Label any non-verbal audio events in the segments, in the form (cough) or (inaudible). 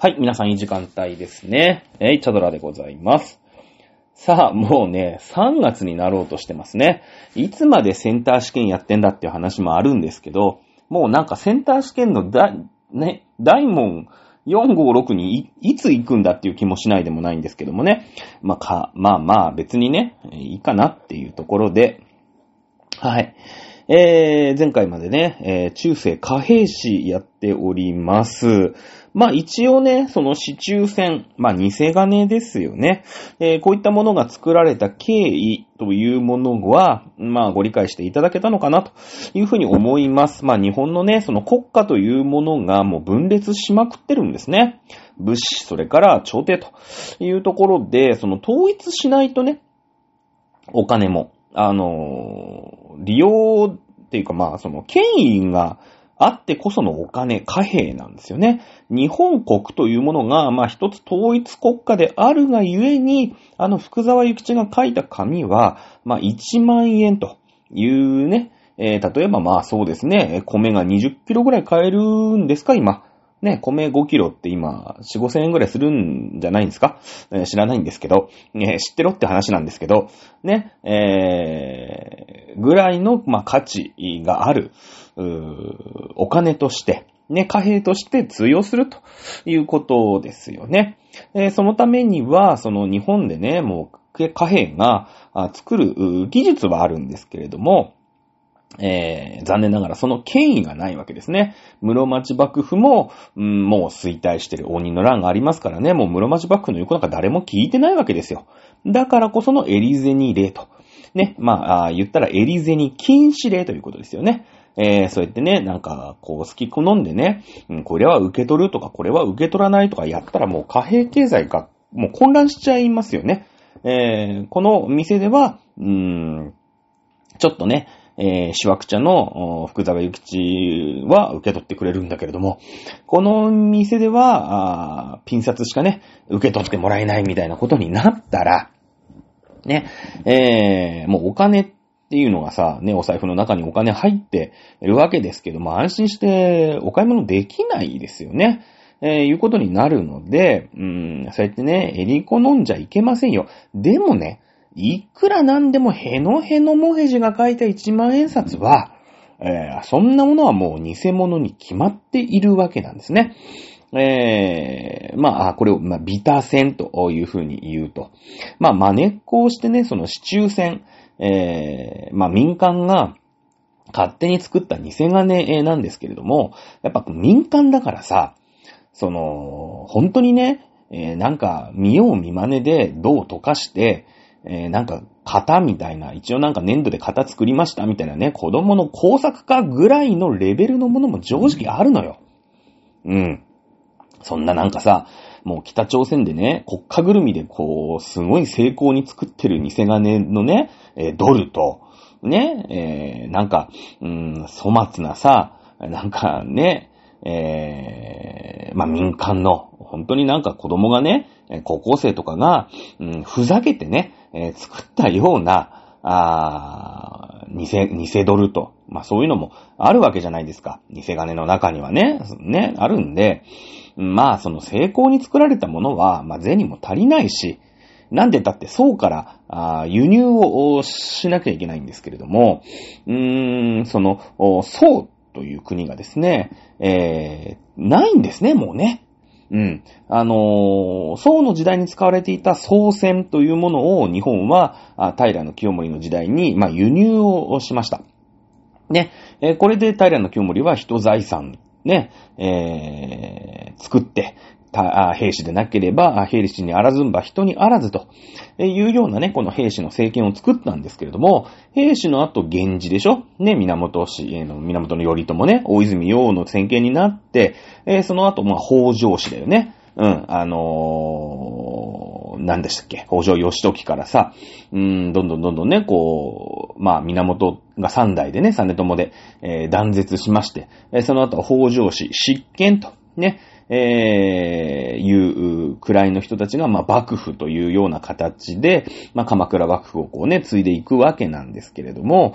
はい、皆さんいい時間帯ですね。えい、チャドラでございます。さあ、もうね、3月になろうとしてますね。いつまでセンター試験やってんだっていう話もあるんですけど、もうなんかセンター試験のだ、ね、大門456にいいつ行くんだっていう気もしないでもないんですけどもね。まあか、まあまあ別にね、いいかなっていうところで、はい。えー、前回までね、えー中世貨幣史やっております。まあ一応ね、その市中戦、まあ偽金ですよね。えーこういったものが作られた経緯というものは、まあご理解していただけたのかなというふうに思います。まあ日本のね、その国家というものがもう分裂しまくってるんですね。武士、それから朝廷というところで、その統一しないとね、お金も、あのー利用っていうかまあ、その権威があってこそのお金、貨幣なんですよね。日本国というものが、まあ一つ統一国家であるがゆえに、あの福沢諭吉が書いた紙は、まあ1万円というね、えー例えばまあそうですね、米が20キロぐらい買えるんですか、今。ね、米5キロって今、4、5千円ぐらいするんじゃないんですか、えー知らないんですけど、ね、知ってろって話なんですけど、ね、えー、ぐらいの、まあ、価値がある、うお金として、ね、貨幣として通用するということですよね。えーそのためには、その日本でね、もう貨幣が作る技術はあるんですけれども、えー残念ながらその権威がないわけですね。室町幕府も、うんもう衰退してる鬼の乱がありますからね、もう室町幕府の言うことなんか誰も聞いてないわけですよ。だからこそのエリゼニ令と。ね、まあ、言ったらエリゼニ禁止令ということですよね。えーそうやってね、なんか、こう、好き好んでね、うんこれは受け取るとか、これは受け取らないとかやったらもう貨幣経済がもう混乱しちゃいますよね。えーこの店では、うーん、ちょっとね、えー、シワク茶の福沢諭吉は受け取ってくれるんだけれども、この店では、あピン札しかね、受け取ってもらえないみたいなことになったら、ね、えー、もうお金っていうのがさ、ね、お財布の中にお金入ってるわけですけども、安心してお買い物できないですよね。えーいうことになるので、うん、そうやってね、エリコ飲んじゃいけませんよ。でもね、いくらなんでもヘノヘノモヘジが書いた1万円札は、えーそんなものはもう偽物に決まっているわけなんですね。えーまあ、これを、まあ、ビタ戦というふうに言うと。まあ、真似っこをしてね、その市中戦、えーまあ、民間が勝手に作った偽金なんですけれども、やっぱ民間だからさ、その、本当にね、えーなんか見よう見真似で銅を溶かして、えーなんか型みたいな、一応なんか粘土で型作りましたみたいなね、子供の工作家ぐらいのレベルのものも正直あるのよ。うん。そんななんかさ、もう北朝鮮でね、国家ぐるみでこう、すごい成功に作ってる偽金のね、えードルと、ね、えーなんか、うん、粗末なさ、なんかね、えーまあ、民間の、本当になんか子供がね、高校生とかが、うん、ふざけてね、えー作ったような、あ偽、偽ドルと。まあ、そういうのもあるわけじゃないですか。偽金の中にはね、ね、あるんで、まあ、その成功に作られたものは、まあ、銭も足りないし、なんでだって宋からあ輸入をしなきゃいけないんですけれども、うーん、その、お宋という国がですね、えー、ないんですね、もうね。うん。あのー宋の時代に使われていた宋銭というものを日本は、あ平清盛の時代に、まあ、輸入をしました。ね。えーこれで平清盛は人財産、ね、えー作って、兵士でなければ、兵士にあらずんば人にあらずというようなね、この兵士の政権を作ったんですけれども、兵士の後源氏でしょ？ね、源氏、えの源頼朝ね、大泉洋の政権になって、えーその後、まあ、北条氏だよね。うん、あのー、何でしたっけ？北条義時からさ、うん、どんどんどんどんね、こう、まあ、源が三代でね、実朝で、えー断絶しまして、えーその後は北条氏、執権と、ね、えーいうくらいの人たちが、まあ、幕府というような形で、まあ、鎌倉幕府をこうね、継いでいくわけなんですけれども、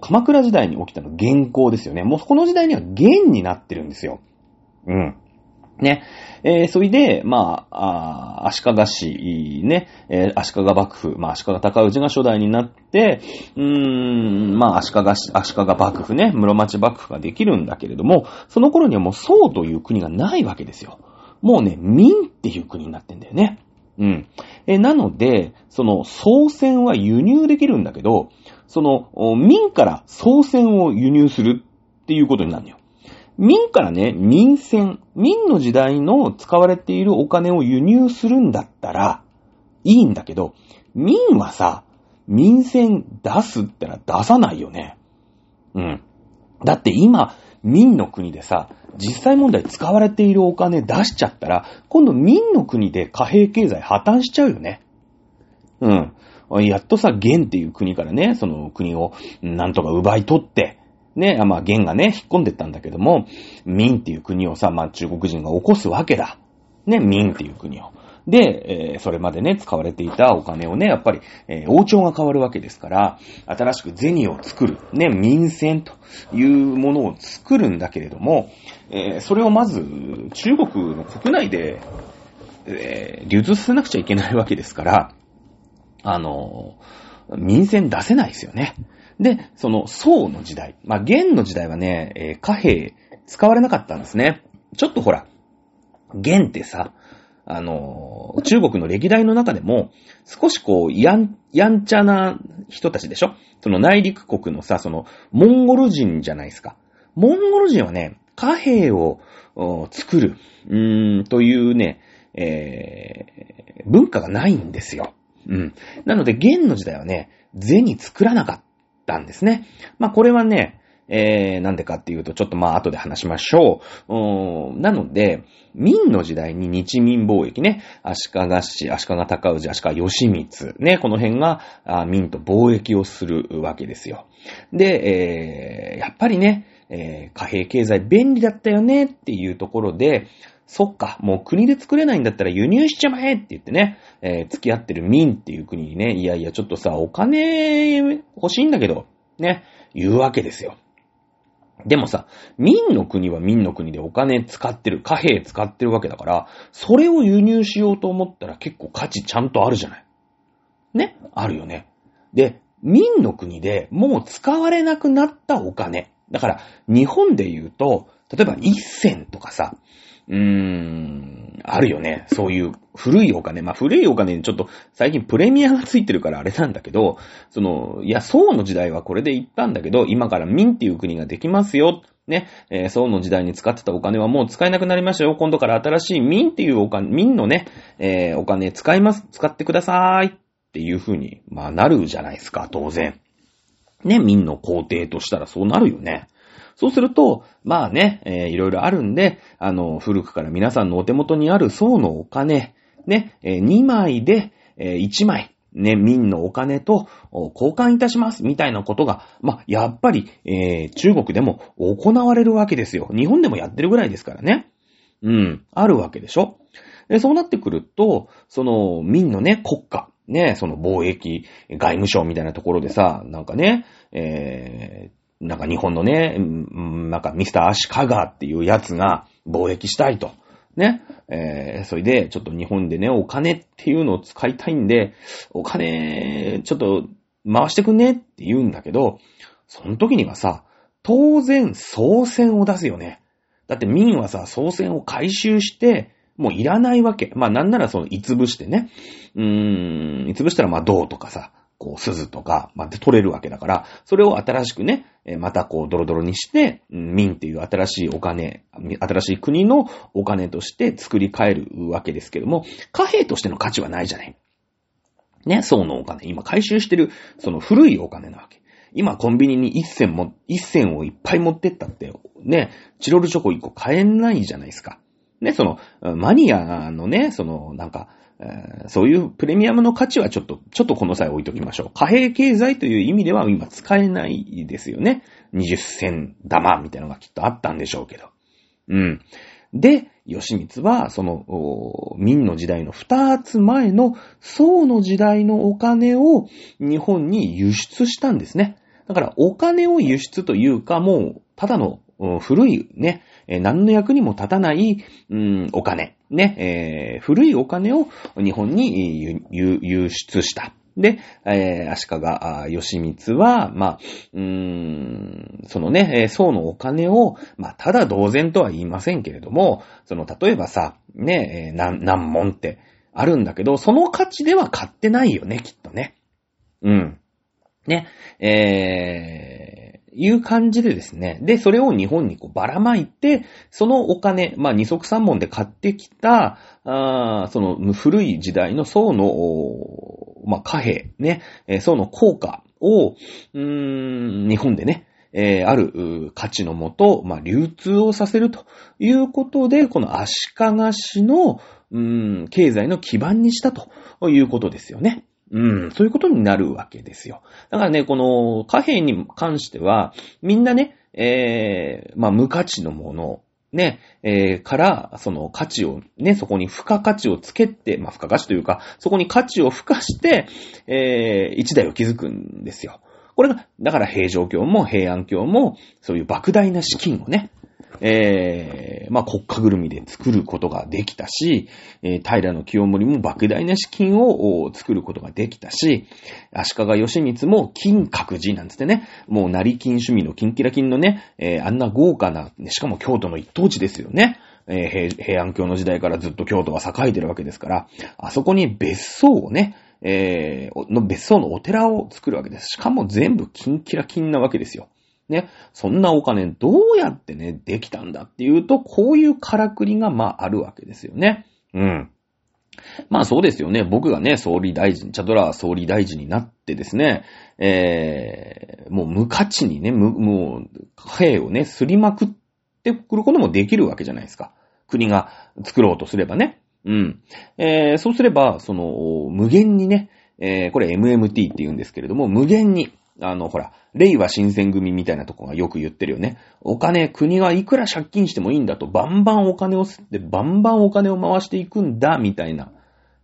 鎌倉時代に起きたの元寇ですよね。もうこの時代には元になってるんですよ。うん。ね。えー、それで、まあ、あ足利市、ね、えー、足利幕府、まあ、足利高氏が初代になって、うーん、まあ、足利、足利幕府ね、室町幕府ができるんだけれども、その頃にはもう宋という国がないわけですよ。もうね、民っていう国になってんだよね。うん。えー、なので、その、宋銭は輸入できるんだけど、その、民から宋銭を輸入するっていうことになるのよ。民からね、民銭、民の時代の使われているお金を輸入するんだったら、いいんだけど、民はさ、民銭出すってのは出さないよね。うん。だって今、民の国でさ、実際問題使われているお金出しちゃったら、今度民の国で貨幣経済破綻しちゃうよね。うん。やっとさ、元っていう国からね、その国をなんとか奪い取って、ね、まあ、元がね、引っ込んでったんだけども、民っていう国をさ、まあ、中国人が起こすわけだ。ね、民っていう国を。で、えー、それまでね、使われていたお金をね、やっぱり、えー、王朝が変わるわけですから、新しく銭を作る、ね、民銭というものを作るんだけれども、えー、それをまず、中国の国内で、え、流通させなくちゃいけないわけですから、あの民銭出せないですよね。で、その宋の時代。まあ、元の時代はね、えー、貨幣使われなかったんですね。ちょっとほら、元ってさ、あのー、中国の歴代の中でも、少しこう、やん、やんちゃな人たちでしょ？その内陸国のさ、その、モンゴル人じゃないですか。モンゴル人はね、貨幣を作る、うーん、というね、えー、文化がないんですよ。うん。なので、元の時代はね、銭作らなかったたんですね。まあ、これはね、えー、なんでかっていうと、ちょっとまあ後で話しましょう。うんなので、民の時代に日民貿易ね、足利市、足利高氏、足利義満、ね、この辺が民と貿易をするわけですよ。で、えー、やっぱりね、えー、貨幣経済便利だったよねっていうところで、そっか、もう国で作れないんだったら輸入しちゃまえって言ってね、えー、付き合ってる民っていう国にね、いやいや、ちょっとさ、お金欲しいんだけど、ね、言うわけですよ。でもさ、民の国は民の国でお金使ってる、貨幣使ってるわけだから、それを輸入しようと思ったら結構価値ちゃんとあるじゃない。ねあるよね。で、民の国でもう使われなくなったお金。だから、日本で言うと、例えば一銭とかさ、うーん、あるよね。そういう古いお金。まあ、古いお金にちょっと最近プレミアがついてるからあれなんだけど、その、いや、宋の時代はこれで言ったんだけど、今から民っていう国ができますよ。ね、えー、宋の時代に使ってたお金はもう使えなくなりましたよ。今度から新しい民っていうお金、民のね、えー、お金使います。使ってください。っていう風に、まあ、なるじゃないですか、当然。ね、民の皇帝としたらそうなるよね。そうすると、まあね、えー、いろいろあるんで、あの、古くから皆さんのお手元にある層のお金、ね、えー、2枚で、えー、1枚、ね、民のお金と交換いたします、みたいなことが、まあ、やっぱり、えー、中国でも行われるわけですよ。日本でもやってるぐらいですからね。うん、あるわけでしょ。で、そうなってくると、その、民のね、国家、ね、その貿易、外務省みたいなところでさ、なんかね、えー、なんか日本のね、なんかミスターアシカガーっていうやつが貿易したいと。ね。えー、それで、ちょっと日本でね、お金っていうのを使いたいんで、お金、ちょっと回してくんねって言うんだけど、その時にはさ、当然、総銭を出すよね。だって民はさ、総銭を回収して、もういらないわけ。まあなんならその、いつぶしてね。うーん、いつぶしたらまあ銅とかさ、こう、鈴とか、まあ、で取れるわけだから、それを新しくね、またこう、ドロドロにして、民っていう新しいお金、新しい国のお金として作り変えるわけですけども、貨幣としての価値はないじゃない。ね、層のお金。今回収してる、その古いお金なわけ。今コンビニに一銭も、一銭をいっぱい持ってったって、ね、チロルチョコ一個買えないじゃないですか。ね、その、マニアのね、その、なんか、えー、そういうプレミアムの価値はちょっと、ちょっとこの際置いときましょう。貨幣経済という意味では今使えないですよね。20銭玉みたいなのがきっとあったんでしょうけど。うん。で、吉光は、その、民の時代の二つ前の宋の時代のお金を日本に輸出したんですね。だから、お金を輸出というか、もう、ただの古いね、えー、何の役にも立たない、うん、お金、ね、えー、古いお金を日本に輸出した。で、えー、足利義満は、まあ、うーん、そのね、えー、宋のお金を、まあ、ただ同然とは言いませんけれども、その、例えばさ、ね、何、何問ってあるんだけど、その価値では買ってないよね、きっとね。うん。ね、えー、いう感じでですね。で、それを日本にこうばらまいて、そのお金、まあ二足三本で買ってきた、あその古い時代の宋の、まあ貨幣、ね、宋の効果を、うーん、日本でね、えー、ある価値のもと、まあ、流通をさせるということで、この足利市の、うん、経済の基盤にしたということですよね。うん、そういうことになるわけですよ。だからね、この貨幣に関しては、みんなね、えー、まあ、無価値のもの、ね、えー、から、その価値を、ね、そこに付加価値をつけて、まあ、付加価値というか、そこに価値を付加して、えー、一台を築くんですよ。これが、だから平城京も平安京も、そういう莫大な資金をね、えー、まあ、国家ぐるみで作ることができたし、えー、平の清盛も莫大な資金を作ることができたし、足利義満も金閣寺なんつってね、もう成金趣味の金キラ金のね、えー、あんな豪華な、しかも京都の一等地ですよね。えー、平安京の時代からずっと京都は栄えてるわけですから、あそこに別荘をね、えー、の別荘のお寺を作るわけです。しかも全部金キラ金なわけですよ。ね、そんなお金どうやってね、できたんだっていうと、こういうからくりがまああるわけですよね。うん。まあそうですよね。僕がね、総理大臣、チャドラー総理大臣になってですね、えー、もう無価値にね、もう、貨幣をね、すりまくってくることもできるわけじゃないですか。国が作ろうとすればね。うん。えー、そうすれば、その、無限にね、えー、これ MMT って言うんですけれども、無限に、あの、ほら、令和新選組みたいなとこがよく言ってるよね。お金、国はいくら借金してもいいんだと、バンバンお金を吸って、バンバンお金を回していくんだ、みたいな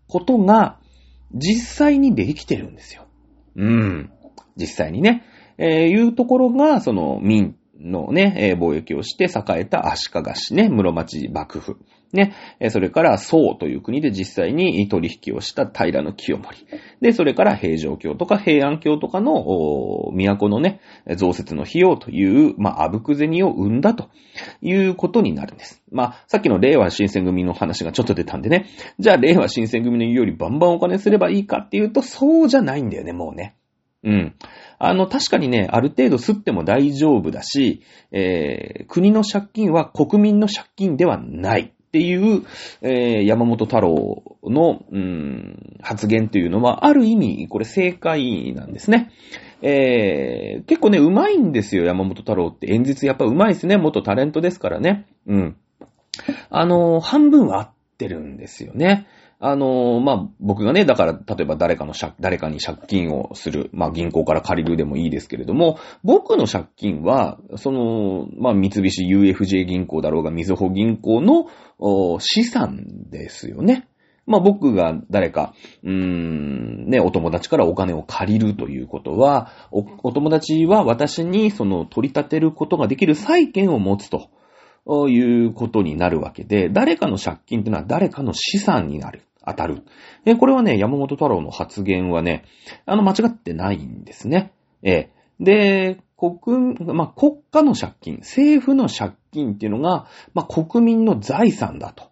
ことが、実際にできてるんですよ。うん。実際にね。えー、いうところが、その、民のね、え、貿易をして栄えた足利市ね、室町幕府。ね、それから宋という国で実際に取引をした平の清盛。で、それから平城京とか平安京とかの都のね、増設の費用という、まあ、あぶく銭を生んだということになるんです。まあ、さっきの令和新選組の話がちょっと出たんでね、じゃあ令和新選組の言うよりバンバンお金すればいいかっていうと、そうじゃないんだよね、もうね。うん。あの、確かにね、ある程度吸っても大丈夫だし、えー、国の借金は国民の借金ではない。っていう、えー、山本太郎の、うん、発言というのは、ある意味、これ正解なんですね。えー、結構ね、うまいんですよ、山本太郎って。演説やっぱうまいですね。元タレントですからね。うん。あの、半分は合ってるんですよね。あの、まあ、僕がね、だから、例えば誰かの借、誰かに借金をする、まあ、銀行から借りるでもいいですけれども、僕の借金は、その、まあ、三菱 UFJ 銀行だろうが、みずほ銀行の資産ですよね。まあ、僕が誰か、うーん、ね、お友達からお金を借りるということは、お、お友達は私にその取り立てることができる債権を持つと。いうことになるわけで、誰かの借金ってのは誰かの資産になる。当たる。え、これはね、山本太郎の発言はね、あの、間違ってないんですね。え、で、国、まあ、国家の借金、政府の借金っていうのが、まあ、国民の財産だと。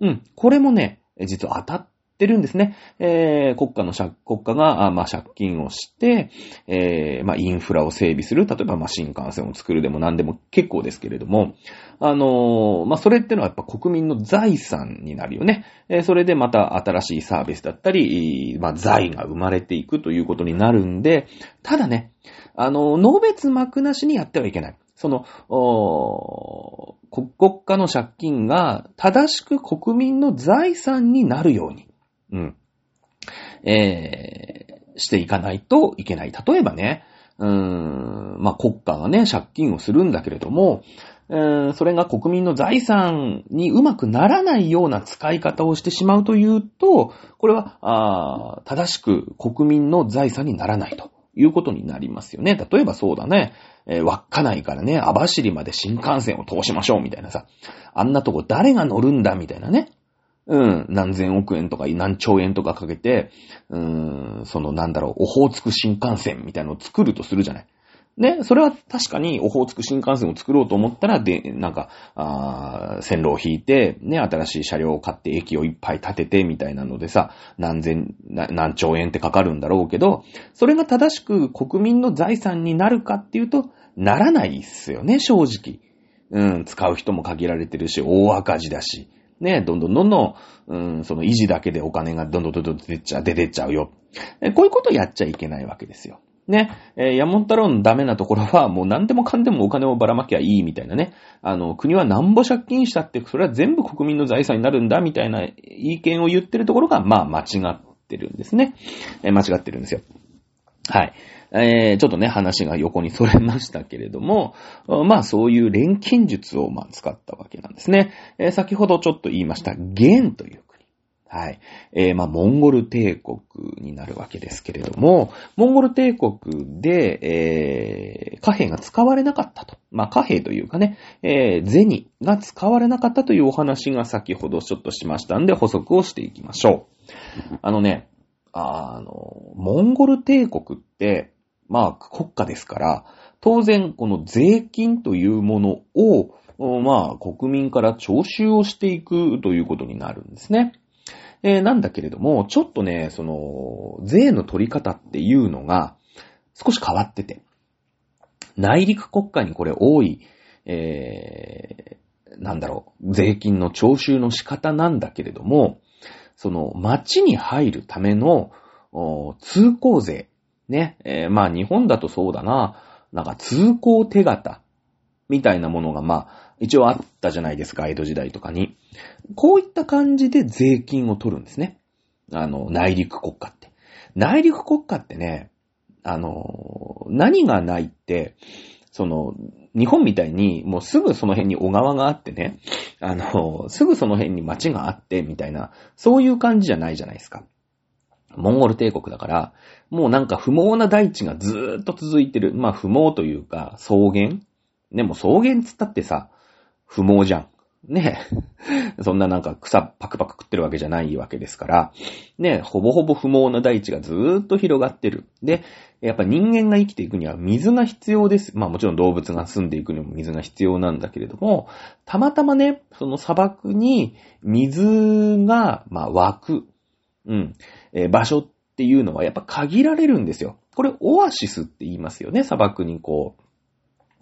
うん。これもね、実は当たっってるんですね。えー、国家の借、国家が、まあ、借金をして、えー、まあ、インフラを整備する。例えば、まあ、新幹線を作るでも何でも結構ですけれども、あのー、まあ、それってのはやっぱ国民の財産になるよね。えー、それでまた新しいサービスだったり、まあ、財が生まれていくということになるんで、ただね、あのー、のべつ幕なしにやってはいけない。その、国家の借金が正しく国民の財産になるように。うん。えー、していかないといけない。例えばね、うーん、まあ、国家がね、借金をするんだけれども、えー、それが国民の財産にうまくならないような使い方をしてしまうというと、これは、あ正しく国民の財産にならないということになりますよね。例えばそうだね、えー、稚内からね、網走まで新幹線を通しましょうみたいなさ、あんなとこ誰が乗るんだみたいなね。うん、何千億円とか何兆円とかかけて、うん、そのなんだろう、オホーツク新幹線みたいなのを作るとするじゃない。ね、それは確かにオホーツク新幹線を作ろうと思ったら、で、なんか、あ線路を引いて、ね、新しい車両を買って駅をいっぱい建ててみたいなのでさ、何千、何兆円ってかかるんだろうけど、それが正しく国民の財産になるかっていうと、ならないっすよね、正直。うん、使う人も限られてるし、大赤字だし。ね、どんどんどんどん、うん、その維持だけでお金がどんどんどんどん出てっちゃう、出てっちゃうよ。こういうことやっちゃいけないわけですよ。ね、えー、山本太郎のダメなところは、もう何でもかんでもお金をばらまきゃいいみたいなね。あの、国は何ぼ借金したって、それは全部国民の財産になるんだみたいな意見を言ってるところが、まあ間違ってるんですね。えー、間違ってるんですよ。はい。えー、ちょっとね、話が横にそれましたけれども、(laughs) まあそういう錬金術をまあ使ったわけなんですね。えー、先ほどちょっと言いました、元という国はい。えー、まあ、モンゴル帝国になるわけですけれども、モンゴル帝国で、えー、貨幣が使われなかったと。まあ、貨幣というかね、えー、銭が使われなかったというお話が先ほどちょっとしましたんで、補足をしていきましょう。あのね、あの、モンゴル帝国って、まあ、国家ですから、当然、この税金というものを、まあ、国民から徴収をしていくということになるんですね。えー、なんだけれども、ちょっとね、その、税の取り方っていうのが少し変わってて、内陸国家にこれ多い、えー、なんだろう、税金の徴収の仕方なんだけれども、その、町に入るための、通行税。ね。えー、まあ日本だとそうだな。なんか通行手形。みたいなものが、まあ、一応あったじゃないですか、江戸時代とかに。こういった感じで税金を取るんですね。あの、内陸国家って。内陸国家ってね、あの、何がないって、その、日本みたいに、もうすぐその辺に小川があってね、あの、すぐその辺に町があって、みたいな、そういう感じじゃないじゃないですか。モンゴル帝国だから、もうなんか不毛な大地がずーっと続いてる。まあ不毛というか、草原？でも草原つったってさ、不毛じゃん。ね。(laughs) そんななんか草パクパク食ってるわけじゃないわけですから、ね、ほぼほぼ不毛な大地がずーっと広がってる。で、やっぱ人間が生きていくには水が必要です。まあもちろん動物が住んでいくにも水が必要なんだけれども、たまたまね、その砂漠に水が、まあ湧く、うん、えー、場所っていうのはやっぱ限られるんですよ。これオアシスって言いますよね、砂漠にこう。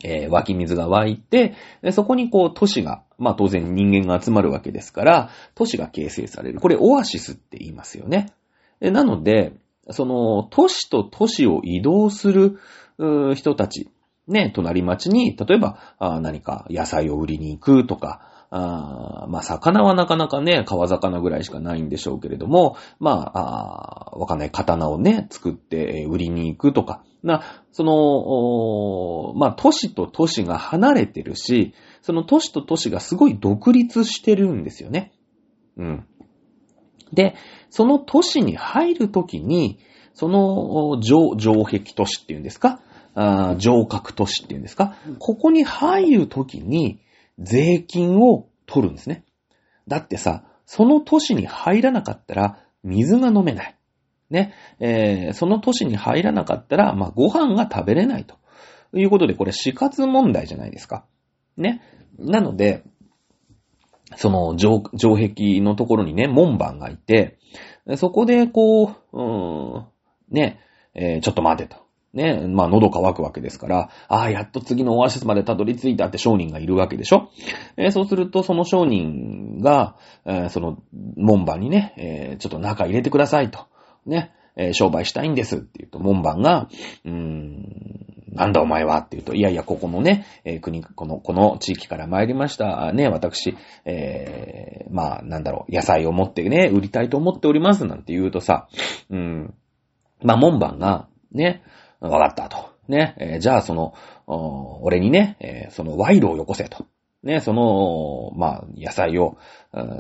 えー、湧き水が湧いて、そこにこう都市が、まあ当然人間が集まるわけですから、都市が形成される。これオアシスって言いますよね。なので、その都市と都市を移動する人たち、ね、隣町に、例えば何か野菜を売りに行くとか、あまあ、魚はなかなかね、川魚ぐらいしかないんでしょうけれども、まあ、あわかんない刀をね、作って売りに行くとか、な、その、まあ、都市と都市が離れてるし、その都市と都市がすごい独立してるんですよね。うん。で、その都市に入るときに、その城、城壁都市っていうんですか？あ城郭都市っていうんですか？ここに入るときに、税金を取るんですね。だってさ、その都市に入らなかったら水が飲めない。ね。えー、その都市に入らなかったら、まあ、ご飯が食べれないと。いうことで、これ死活問題じゃないですか。ね。なので、その城、城壁のところにね、門番がいて、そこで、こう、うーん、ね、えー、ちょっと待てと。ね、まあ喉乾くわけですから、ああ、やっと次のオアシスまでたどり着いたって商人がいるわけでしょ、えー、そうすると、その商人が、えー、その門番にね、えー、ちょっと中入れてくださいと。ね、え商売したいんですって言うと、門番が、うーん、なんだお前はって言うと、いやいや、ここのね、え国、この、この地域から参りました。ね、私、えまあ、なんだろう、野菜を持ってね、売りたいと思っておりますなんて言うとさ、うん、まあ、門番が、ね、わかったと。ね、えー、じゃあその、俺にね、えー、その賄賂をよこせと。ね、その、まあ、野菜を、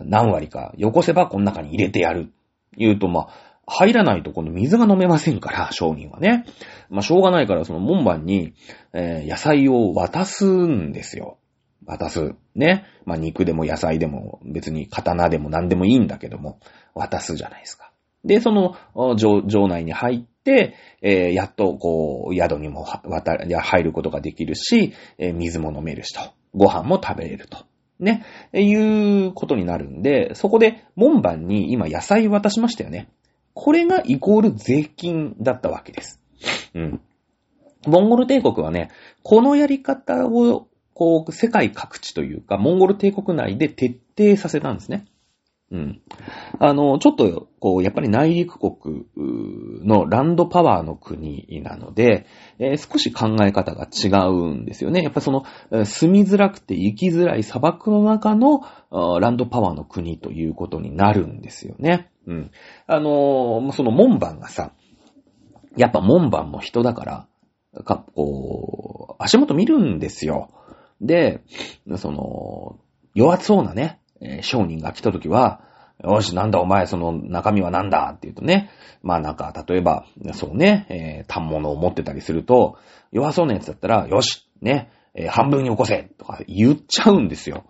何割かよこせばこの中に入れてやる。言うと、まあ入らないとこの水が飲めませんから、商人はね。まあ、しょうがないから、その門番に、えー、野菜を渡すんですよ。渡す。ね。まあ、肉でも野菜でも、別に刀でも何でもいいんだけども、渡すじゃないですか。で、その、城内に入って、えー、やっと、こう、宿にも渡、入ることができるし、えー、水も飲めるしと。ご飯も食べれると。ね。いうことになるんで、そこで門番に今野菜渡しましたよね。これがイコール税金だったわけです。うん。モンゴル帝国はね、このやり方を、こう、世界各地というか、モンゴル帝国内で徹底させたんですね。うん。あの、ちょっと、こう、やっぱり内陸国のランドパワーの国なので、えー、少し考え方が違うんですよね。やっぱその、住みづらくて生きづらい砂漠の中のランドパワーの国ということになるんですよね。うん。あのその門番がさ、やっぱ門番も人だから、か、こう、足元見るんですよ。で、その、弱そうなね、えー、商人が来た時は、よし、なんだお前、その中身はなんだって言うとね。まあなんか、例えば、そうね、えー、単物を持ってたりすると、弱そうなやつだったら、よし、ね、えー、半分に起こせとか言っちゃうんですよ。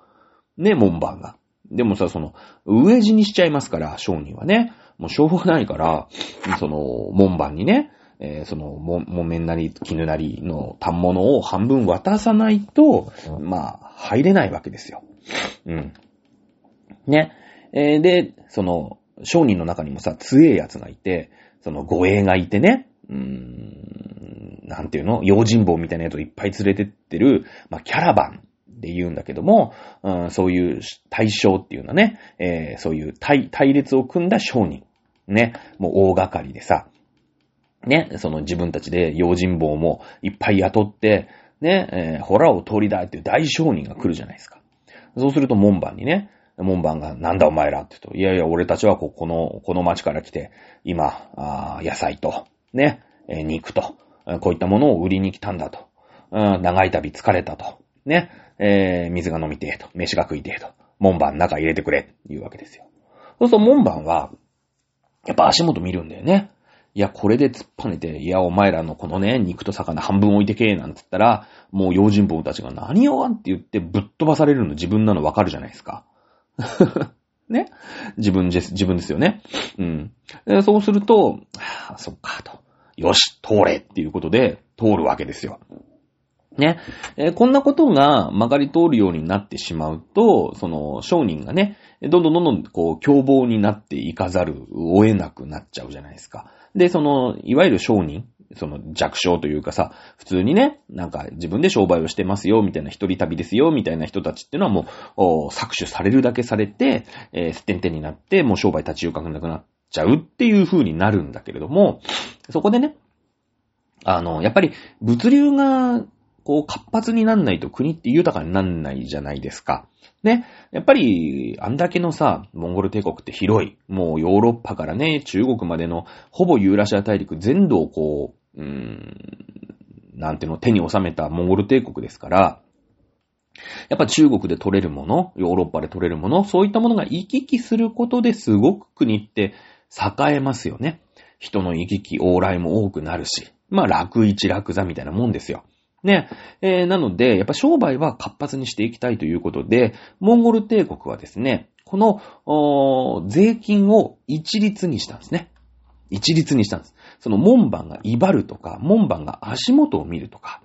ね、門番が。でもさ、その、上地にしちゃいますから、商人はね。もうしょうがないから、その、門番にね、えー、その、も、木綿なり、絹なりの単物を半分渡さないと、まあ、入れないわけですよ。うん。ね。えー、で、その、商人の中にもさ、強い奴がいて、その護衛がいてね、うーん、なんていうの？用心棒みたいなやつをいっぱい連れてってる、まあ、キャラバンで言うんだけども、うん、そういう対象っていうのはね、えー、そういう対、対立を組んだ商人。ね、もう大掛かりでさ、ね、その自分たちで用心棒もいっぱい雇って、ね、えー、ホラーを通りだっていう大商人が来るじゃないですか。そうすると門番にね、門番が、なんだお前らって言うと、いやいや、俺たちはここの、この町から来て、今、あ野菜と、ね、え、肉と、こういったものを売りに来たんだと。うん、長い旅疲れたと。ね、えー、水が飲みてえと。飯が食いてえと。門番中入れてくれ。って言うわけですよ。そうすると門番は、やっぱ足元見るんだよね。いや、これで突っぱねて、いや、お前らのこのね、肉と魚半分置いてけえ、なんつったら、もう用心棒たちが何よって言ってぶっ飛ばされるの自分なのわかるじゃないですか。ね自分です、自分ですよね。うん。そうすると、はあ、そっか、と。よし、通れっていうことで、通るわけですよ。ね。えー、こんなことが曲がり通るようになってしまうと、その商人がね、どんどんどんどんこう凶暴になっていかざるを得なくなっちゃうじゃないですか。で、その、いわゆる商人、その弱小というかさ、普通にね、なんか自分で商売をしてますよ、みたいな一人旅ですよ、みたいな人たちっていうのはもう、搾取されるだけされて、えー、すってんてんになって、もう商売立ち行かなくなっちゃうっていう風になるんだけれども、そこでね、あの、やっぱり物流がこう活発になんないと国って豊かになんないじゃないですか。ね。やっぱり、あんだけのさ、モンゴル帝国って広い。もうヨーロッパからね、中国までのほぼユーラシア大陸全土をこうう、ーん、なんていうの、手に収めたモンゴル帝国ですから、やっぱ中国で取れるもの、ヨーロッパで取れるもの、そういったものが行き来することですごく国って栄えますよね。人の行き来、往来も多くなるし。まあ、楽一楽座みたいなもんですよ。ね。えー、なので、やっぱ商売は活発にしていきたいということで、モンゴル帝国はですね、この、税金を一律にしたんですね。一律にしたんです。その門番が威張るとか、門番が足元を見るとか、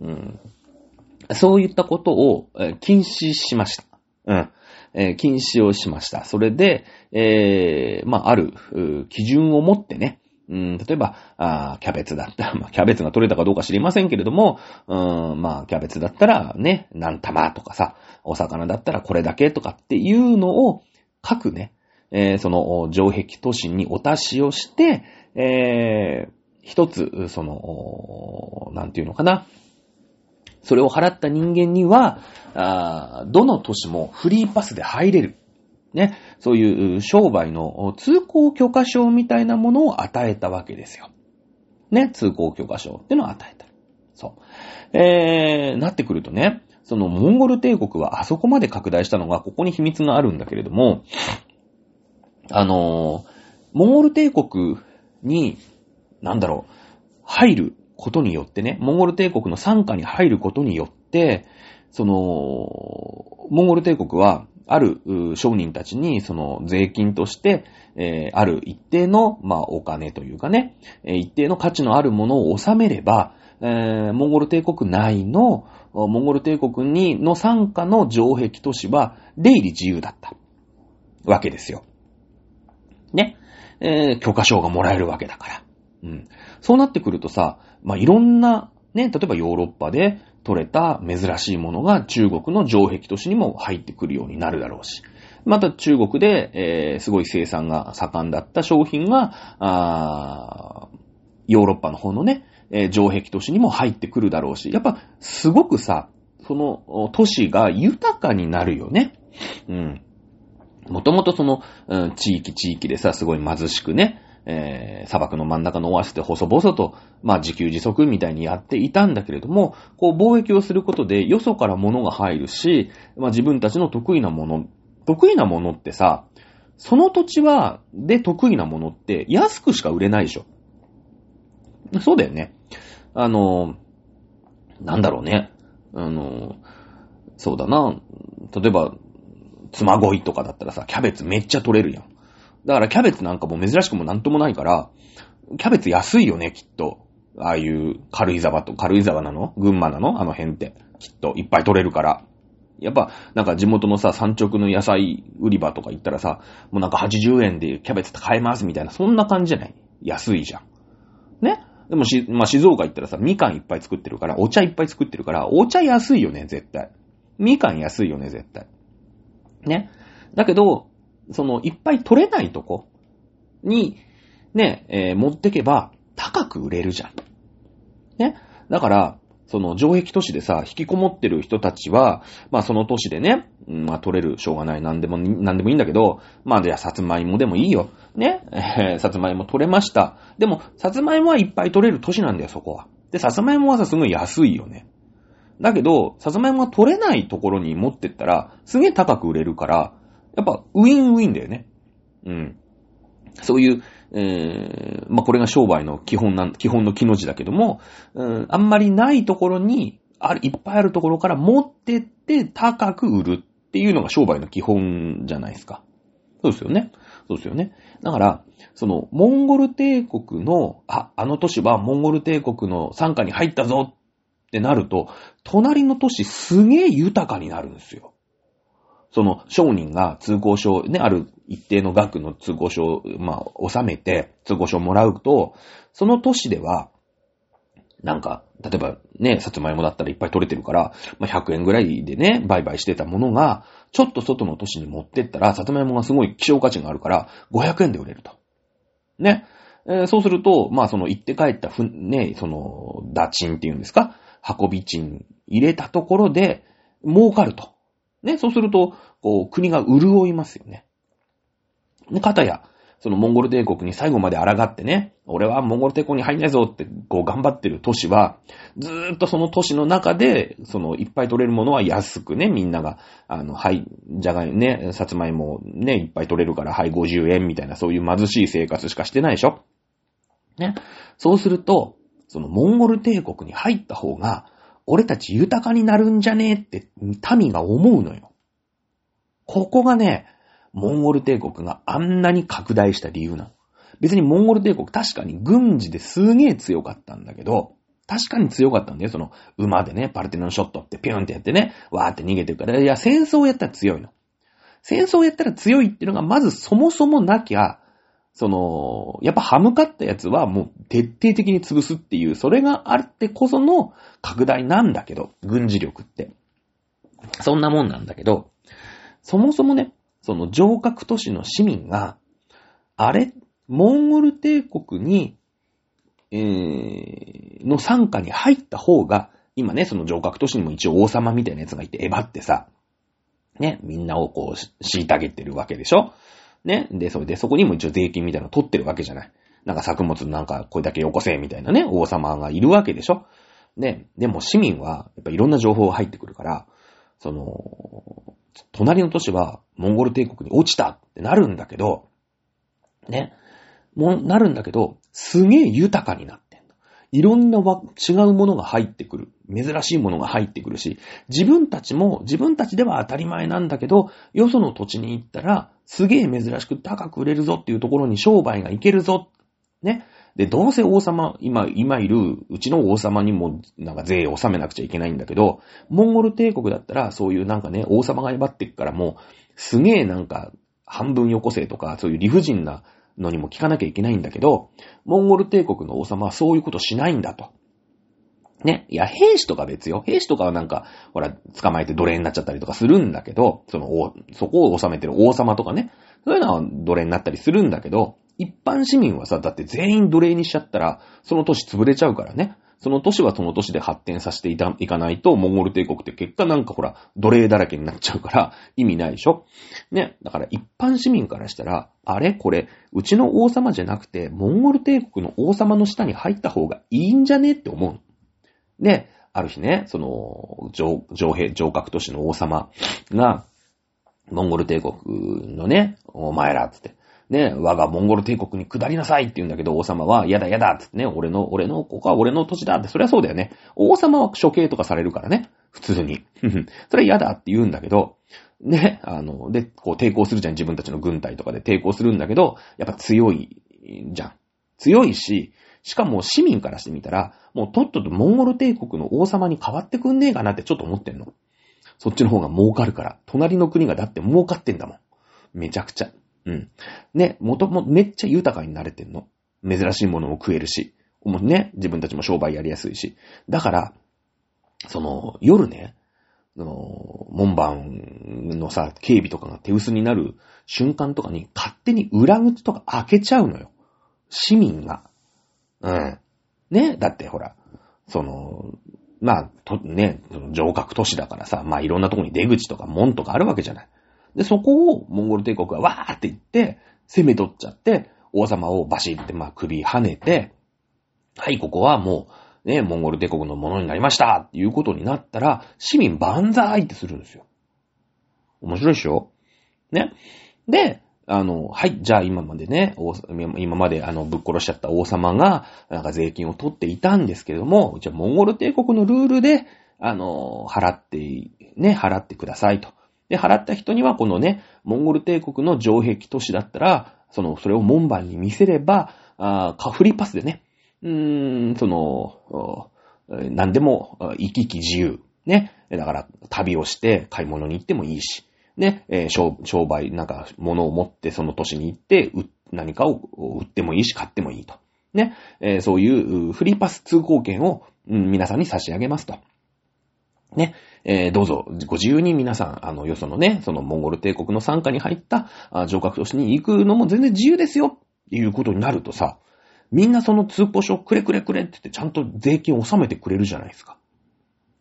うん、そういったことを、禁止しました。うん。え、禁止をしました。それで、えー、まあ、ある、基準を持ってね、うん、例えば、あキャベツだったら、(laughs) まあ、キャベツが取れたかどうか知りませんけれども、うん、まあ、キャベツだったらね、何玉とかさ、お魚だったらこれだけとかっていうのを、各ね、えー、その、城壁都市にお達しをして、えー、一つ、その、なんていうのかな。それを払った人間には、あどの都市もフリーパスで入れる。ね、そういう商売の通行許可証みたいなものを与えたわけですよ。ね、通行許可証ってのを与えた。そう。えー、なってくるとね、そのモンゴル帝国はあそこまで拡大したのが、ここに秘密があるんだけれども、あのモンゴル帝国に、なんだろう、入ることによってね、モンゴル帝国の参加に入ることによって、その、モンゴル帝国は、ある商人たちに、その税金として、えー、ある一定の、まあ、お金というかね、え、一定の価値のあるものを納めれば、えー、モンゴル帝国内の、モンゴル帝国に、の参加の城壁都市は、出入り自由だったわけですよ。ね。えー、許可証がもらえるわけだから。うん。そうなってくるとさ、まあ、いろんな、ね、例えばヨーロッパで取れた珍しいものが中国の城壁都市にも入ってくるようになるだろうし。また中国で、えー、すごい生産が盛んだった商品が、あーヨーロッパの方のね、えー、城壁都市にも入ってくるだろうし。やっぱ、すごくさ、その都市が豊かになるよね。うん。もともとその、うん、地域地域でさ、すごい貧しくね、えー、砂漠の真ん中のオアシスで細々と、まあ自給自足みたいにやっていたんだけれども、こう貿易をすることでよそから物が入るし、まあ自分たちの得意なもの、得意なものってさ、その土地は、で得意なものって安くしか売れないでしょ。そうだよね。あの、なんだろうね。あの、そうだな。例えば、妻恋とかだったらさ、キャベツめっちゃ取れるやん。だからキャベツなんかも珍しくもなんともないから、キャベツ安いよね、きっと。ああいう軽井沢と、軽井沢なの？群馬なの？あの辺って。きっといっぱい取れるから。やっぱ、なんか地元のさ、山直の野菜売り場とか行ったらさ、もうなんか80円でキャベツ買えますみたいな、そんな感じじゃない？安いじゃん。ね？でもし、まあ、静岡行ったらさ、みかんいっぱい作ってるから、お茶いっぱい作ってるから、お茶安いよね、絶対。みかん安いよね、絶対。ね。だけど、その、いっぱい取れないとこに、ね、えー、持ってけば、高く売れるじゃん。ね。だから、その、城壁都市でさ、引きこもってる人たちは、まあその都市でね、まあ取れる、しょうがない、なんでも、なんでもいいんだけど、まあじゃあ、さつまいもでもいいよ。ね。えー、さつまいも取れました。でも、さつまいもはいっぱい取れる都市なんだよ、そこは。で、さつまいもはさ、すごい安いよね。だけど、さつまいもが取れないところに持ってったら、すげえ高く売れるから、やっぱ、ウィンウィンだよね。うん。そういう、えー、まあ、これが商売の基本なん、基本の木の字だけども、うん、あんまりないところに、ある、いっぱいあるところから持ってって高く売るっていうのが商売の基本じゃないですか。そうですよね。そうですよね。だから、その、モンゴル帝国の、あ、あの都市はモンゴル帝国の傘下に入ったぞってなると、隣の都市すげえ豊かになるんですよ。その商人が通行証、ね、ある一定の額の通行証、まあ、納めて通行証もらうと、その都市では、なんか、例えばね、さつまいもだったらいっぱい取れてるから、まあ、100円ぐらいでね、売買してたものが、ちょっと外の都市に持ってったら、さつまいもがすごい希少価値があるから、500円で売れると。ね。えー、そうすると、まあその行って帰ったふ、ね、その、打賃っていうんですか運び賃入れたところで、儲かると。ね、そうすると、こう、国が潤いますよね。で、かたや、そのモンゴル帝国に最後まで抗ってね、俺はモンゴル帝国に入んないぞって、こう頑張ってる都市は、ずーっとその都市の中で、そのいっぱい取れるものは安くね、みんなが、あの、はい、じゃがいね、さつまいもね、いっぱい取れるから、はい、50円みたいな、そういう貧しい生活しかしてないでしょね。そうすると、そのモンゴル帝国に入った方が、俺たち豊かになるんじゃねえって民が思うのよ。ここがね、モンゴル帝国があんなに拡大した理由なの。別にモンゴル帝国確かに軍事ですげえ強かったんだけど、確かに強かったんだよ。その馬でね、パルテノンショットってピュンってやってね、わーって逃げてるから。いや、戦争をやったら強いの。戦争をやったら強いっていうのがまずそもそもなきゃ、その、やっぱ歯向かったやつはもう徹底的に潰すっていう、それがあってこその拡大なんだけど、軍事力って。そんなもんなんだけど、そもそもね、その城郭都市の市民が、あれ、モンゴル帝国に、えー、の参加に入った方が、今ね、その城郭都市にも一応王様みたいなやつがいて、えばってさ、ね、みんなをこう、虐げてるわけでしょ？ね。で、それでそこにも一応税金みたいなの取ってるわけじゃない。なんか作物なんかこれだけよこせ、みたいなね、王様がいるわけでしょ。ね。でも市民は、やっぱいろんな情報が入ってくるから、その、隣の都市はモンゴル帝国に落ちたってなるんだけど、ね。も、なるんだけど、すげえ豊かになった。いろんなわ違うものが入ってくる。珍しいものが入ってくるし、自分たちも、自分たちでは当たり前なんだけど、よその土地に行ったら、すげえ珍しく高く売れるぞっていうところに商売がいけるぞ。ね。で、どうせ王様、今、今いる、うちの王様にも、なんか税を納めなくちゃいけないんだけど、モンゴル帝国だったら、そういうなんかね、王様が威張ってくからもう、すげえなんか、半分よこせとか、そういう理不尽なのにも聞かなきゃいけないんだけど、モンゴル帝国の王様はそういうことしないんだと。ね。いや、兵士とか別よ。兵士とかはなんか、ほら、捕まえて奴隷になっちゃったりとかするんだけど、その、そこを治めてる王様とかね。そういうのは奴隷になったりするんだけど、一般市民はさ、だって全員奴隷にしちゃったら、その都市潰れちゃうからね。その都市はその都市で発展させていたいかないと、モンゴル帝国って結果なんかほら、奴隷だらけになっちゃうから (laughs) 意味ないでしょ？ね。だから一般市民からしたら、あれ？これ、うちの王様じゃなくて、モンゴル帝国の王様の下に入った方がいいんじゃねって思う。で、ある日ね、その、上、上兵、上格都市の王様が、モンゴル帝国のね、お前ら、つって、ね、我がモンゴル帝国に下りなさいって言うんだけど、王様は、やだやだ、ってね、俺の、俺の、ここは俺の土地だって、そりゃそうだよね。王様は処刑とかされるからね。普通に。それ嫌だって言うんだけど、ね、あの、で、こう抵抗するじゃん、自分たちの軍隊とかで抵抗するんだけど、やっぱ強いじゃん。強いし、しかも市民からしてみたら、もうとっととモンゴル帝国の王様に変わってくんねえかなってちょっと思ってんの。そっちの方が儲かるから。隣の国がだって儲かってんだもん。めちゃくちゃ。うん。ね、もともめっちゃ豊かになれてんの。珍しいものを食えるし。もうね、自分たちも商売やりやすいし。だから、その、夜ね、その、門番のさ、警備とかが手薄になる瞬間とかに勝手に裏口とか開けちゃうのよ。市民が。うん。ね、だってほら、その、まあ、と、ね、上格都市だからさ、まあいろんなとこに出口とか門とかあるわけじゃない。で、そこをモンゴル帝国はわーって言って、攻め取っちゃって、王様をバシってまあ首跳ねて、はい、ここはもう、ね、モンゴル帝国のものになりましたっていうことになったら、市民万歳ってするんですよ。面白いでしょ？ね？で、あの、はい、じゃあ今までね、今まであの、ぶっ殺しちゃった王様が、なんか税金を取っていたんですけれども、じゃあモンゴル帝国のルールで、あの、払って、ね、払ってくださいと。で、払った人にはこのね、モンゴル帝国の城壁都市だったら、その、それを門番に見せれば、あカフリパスでね、うーん、その、何でも行き来自由。ね。だから、旅をして買い物に行ってもいいし。ね、えー、商商売、なんか、物を持ってその都市に行って、何かを売ってもいいし、買ってもいいと。ね、えー、そういうフリーパス通行券を、うん、皆さんに差し上げますと。ね、えー、どうぞ、ご自由に皆さん、あの、よそのね、そのモンゴル帝国の参加に入った、あ上格都市に行くのも全然自由ですよっていうことになるとさ、みんなその通行証くれくれくれって言ってちゃんと税金を納めてくれるじゃないですか。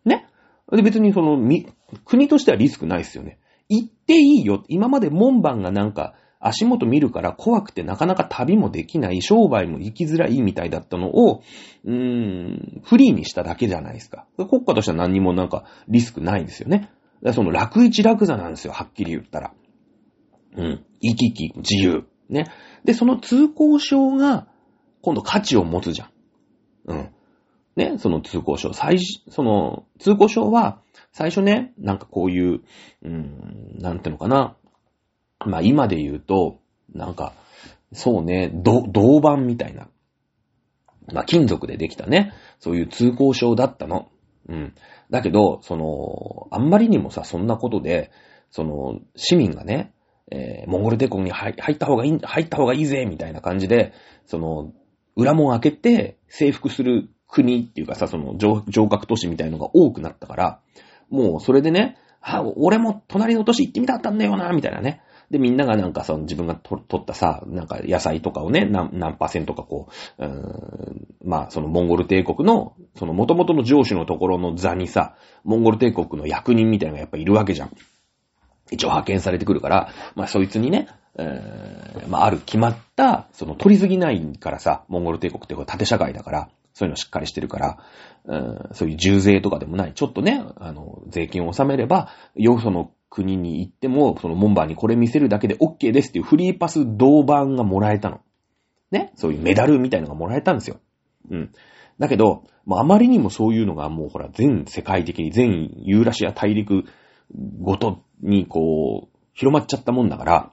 ねで、別にその、み、国としてはリスクないですよね。行っていいよ。今まで門番がなんか、足元見るから怖くてなかなか旅もできない、商売も行きづらいみたいだったのを、うーん、フリーにしただけじゃないですか。国家としては何にもなんかリスクないんですよね。その楽一楽座なんですよ、はっきり言ったら。うん。行き来自由。ね。で、その通行証が、今度価値を持つじゃん。うん。ね、その通行証。最、その、通行証は、最初ね、なんかこういう、うーん、なんていうのかな。まあ今で言うと、なんか、そうね、銅板みたいな。まあ金属でできたね、そういう通行証だったの。うん。だけど、その、あんまりにもさ、そんなことで、その、市民がね、えー、モンゴル帝国に入った方がいい、入った方がいいぜ、みたいな感じで、その、裏門開けて征服する国っていうかさ、その上、上格都市みたいのが多くなったから、もうそれでね、あ、俺も隣の都市行ってみたかったんだよな、みたいなね。で、みんながなんかその自分が取ったさ、なんか野菜とかをね、何、何パーセントかこう、うーんまあそのモンゴル帝国の、その元々の上司のところの座にさ、モンゴル帝国の役人みたいなのがやっぱいるわけじゃん。一応派遣されてくるから、まあそいつにね、えー、まあある決まった、その取りすぎないからさ、モンゴル帝国ってこれ縦社会だから、そういうのしっかりしてるから、うん、そういう重税とかでもない、ちょっとね、あの、税金を納めれば、よその国に行っても、その門番にこれ見せるだけで OK ですっていうフリーパス銅板がもらえたの。ね、そういうメダルみたいのがもらえたんですよ。うん。だけど、もうあまりにもそういうのがもうほら、全世界的に、全ユーラシア大陸ごとにこう、広まっちゃったもんだから、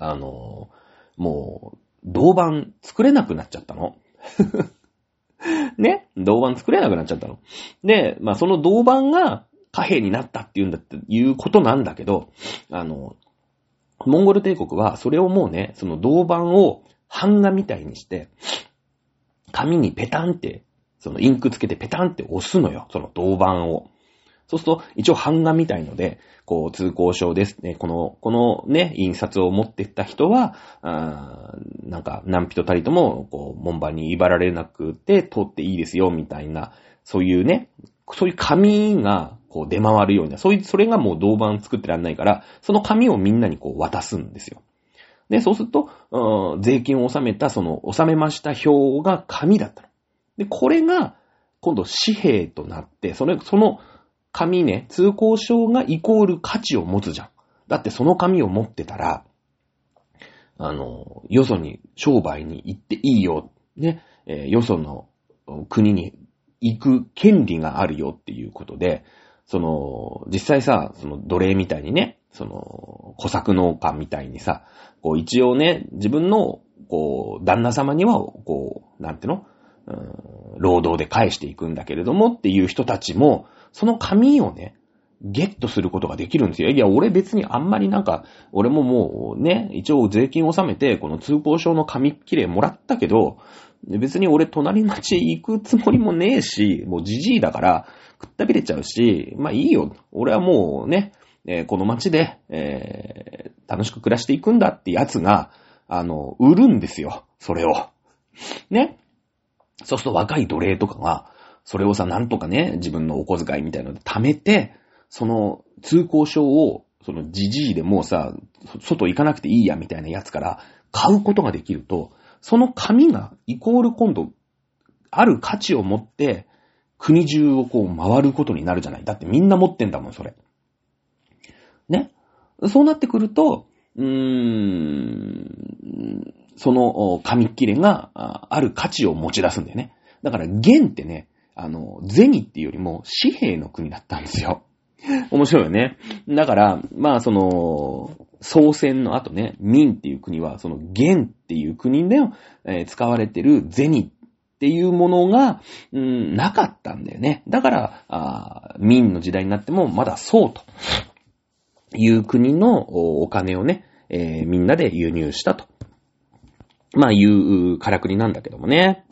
あの、もう、銅板作れなくなっちゃったの。(laughs) ね？銅板作れなくなっちゃったの。で、まあその銅板が貨幣になったっていうんだっていうことなんだけど、あの、モンゴル帝国はそれをもうね、その銅板を版画みたいにして、紙にペタンって、そのインクつけてペタンって押すのよ、その銅板を。そうすると、一応版画みたいので、こう、通行証ですね。この、このね、印刷を持ってった人は、あなんか、何人たりとも、こう、門番に威張られなくて、通っていいですよ、みたいな、そういうね、そういう紙が、こう、出回るような、そういう、それがもう銅板作ってらんないから、その紙をみんなにこう、渡すんですよ。で、そうすると、うん、税金を納めた、その、納めました表が紙だったの。で、これが、今度紙幣となって、それ、その、紙ね、通行証がイコール価値を持つじゃん。だってその紙を持ってたら、あの、よそに商売に行っていいよ。ね、えー、よその国に行く権利があるよっていうことで、その、実際さ、その奴隷みたいにね、その、小作農家みたいにさ、こう一応ね、自分の、こう、旦那様には、こう、なんてのうん、労働で返していくんだけれどもっていう人たちも、その紙をね、ゲットすることができるんですよ。いや、俺別にあんまりなんか、俺ももうね、一応税金を納めて、この通行証の紙切れもらったけど、別に俺隣町行くつもりもねえし、もうじじいだから食ったびれちゃうし、まあいいよ。俺はもうね、えー、この町で、えー、楽しく暮らしていくんだってやつが、あの、売るんですよ。それを。ね。そうすると若い奴隷とかが、それをさ、なんとかね、自分のお小遣いみたいなので貯めて、その通行証を、そのじじいでもうさ、外行かなくていいやみたいなやつから買うことができると、その紙がイコール今度、ある価値を持って、国中をこう回ることになるじゃない。だってみんな持ってんだもん、それ。ね。そうなってくると、うーん、その紙切れがある価値を持ち出すんだよね。だから、元ってね、あの、銭っていうよりも紙幣の国だったんですよ。面白いよね。だから、まあその、総戦の後ね、民っていう国は、その元っていう国で、えー、使われてる銭っていうものが、うん、なかったんだよね。だから、あ民の時代になっても、まだそうという国のお金をね、えー、みんなで輸入したと。まあ、いうからくりなんだけどもね。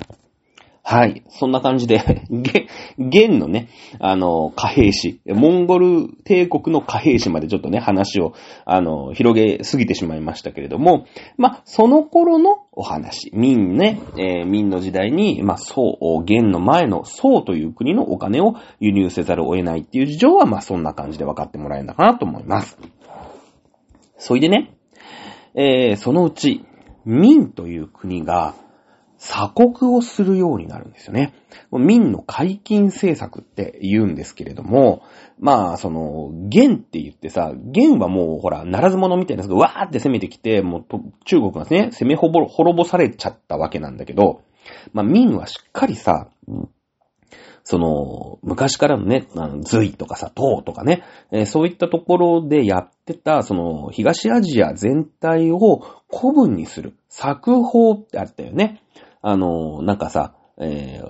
はい。そんな感じで、(laughs) 元のね、あの、貨幣史、モンゴル帝国の貨幣史までちょっとね、話を、あの、広げすぎてしまいましたけれども、まあ、その頃のお話、民ね、えー、民の時代に、まあ、宋、元の前の宋という国のお金を輸入せざるを得ないっていう事情は、まあ、そんな感じで分かってもらえるのかなと思います。それでね、えー、そのうち、民という国が、鎖国をするようになるんですよね。民の解禁政策って言うんですけれども、まあ、その、元って言ってさ、元はもうほら、ならず者みたいなやつがわーって攻めてきて、もう中国がね、攻めほぼ、滅ぼされちゃったわけなんだけど、まあ、民はしっかりさ、その、昔からのね、あの、隋とかさ、唐とかね、えー、そういったところでやってた、その、東アジア全体を古文にする、作法ってあったよね。あの、なんかさ、えー、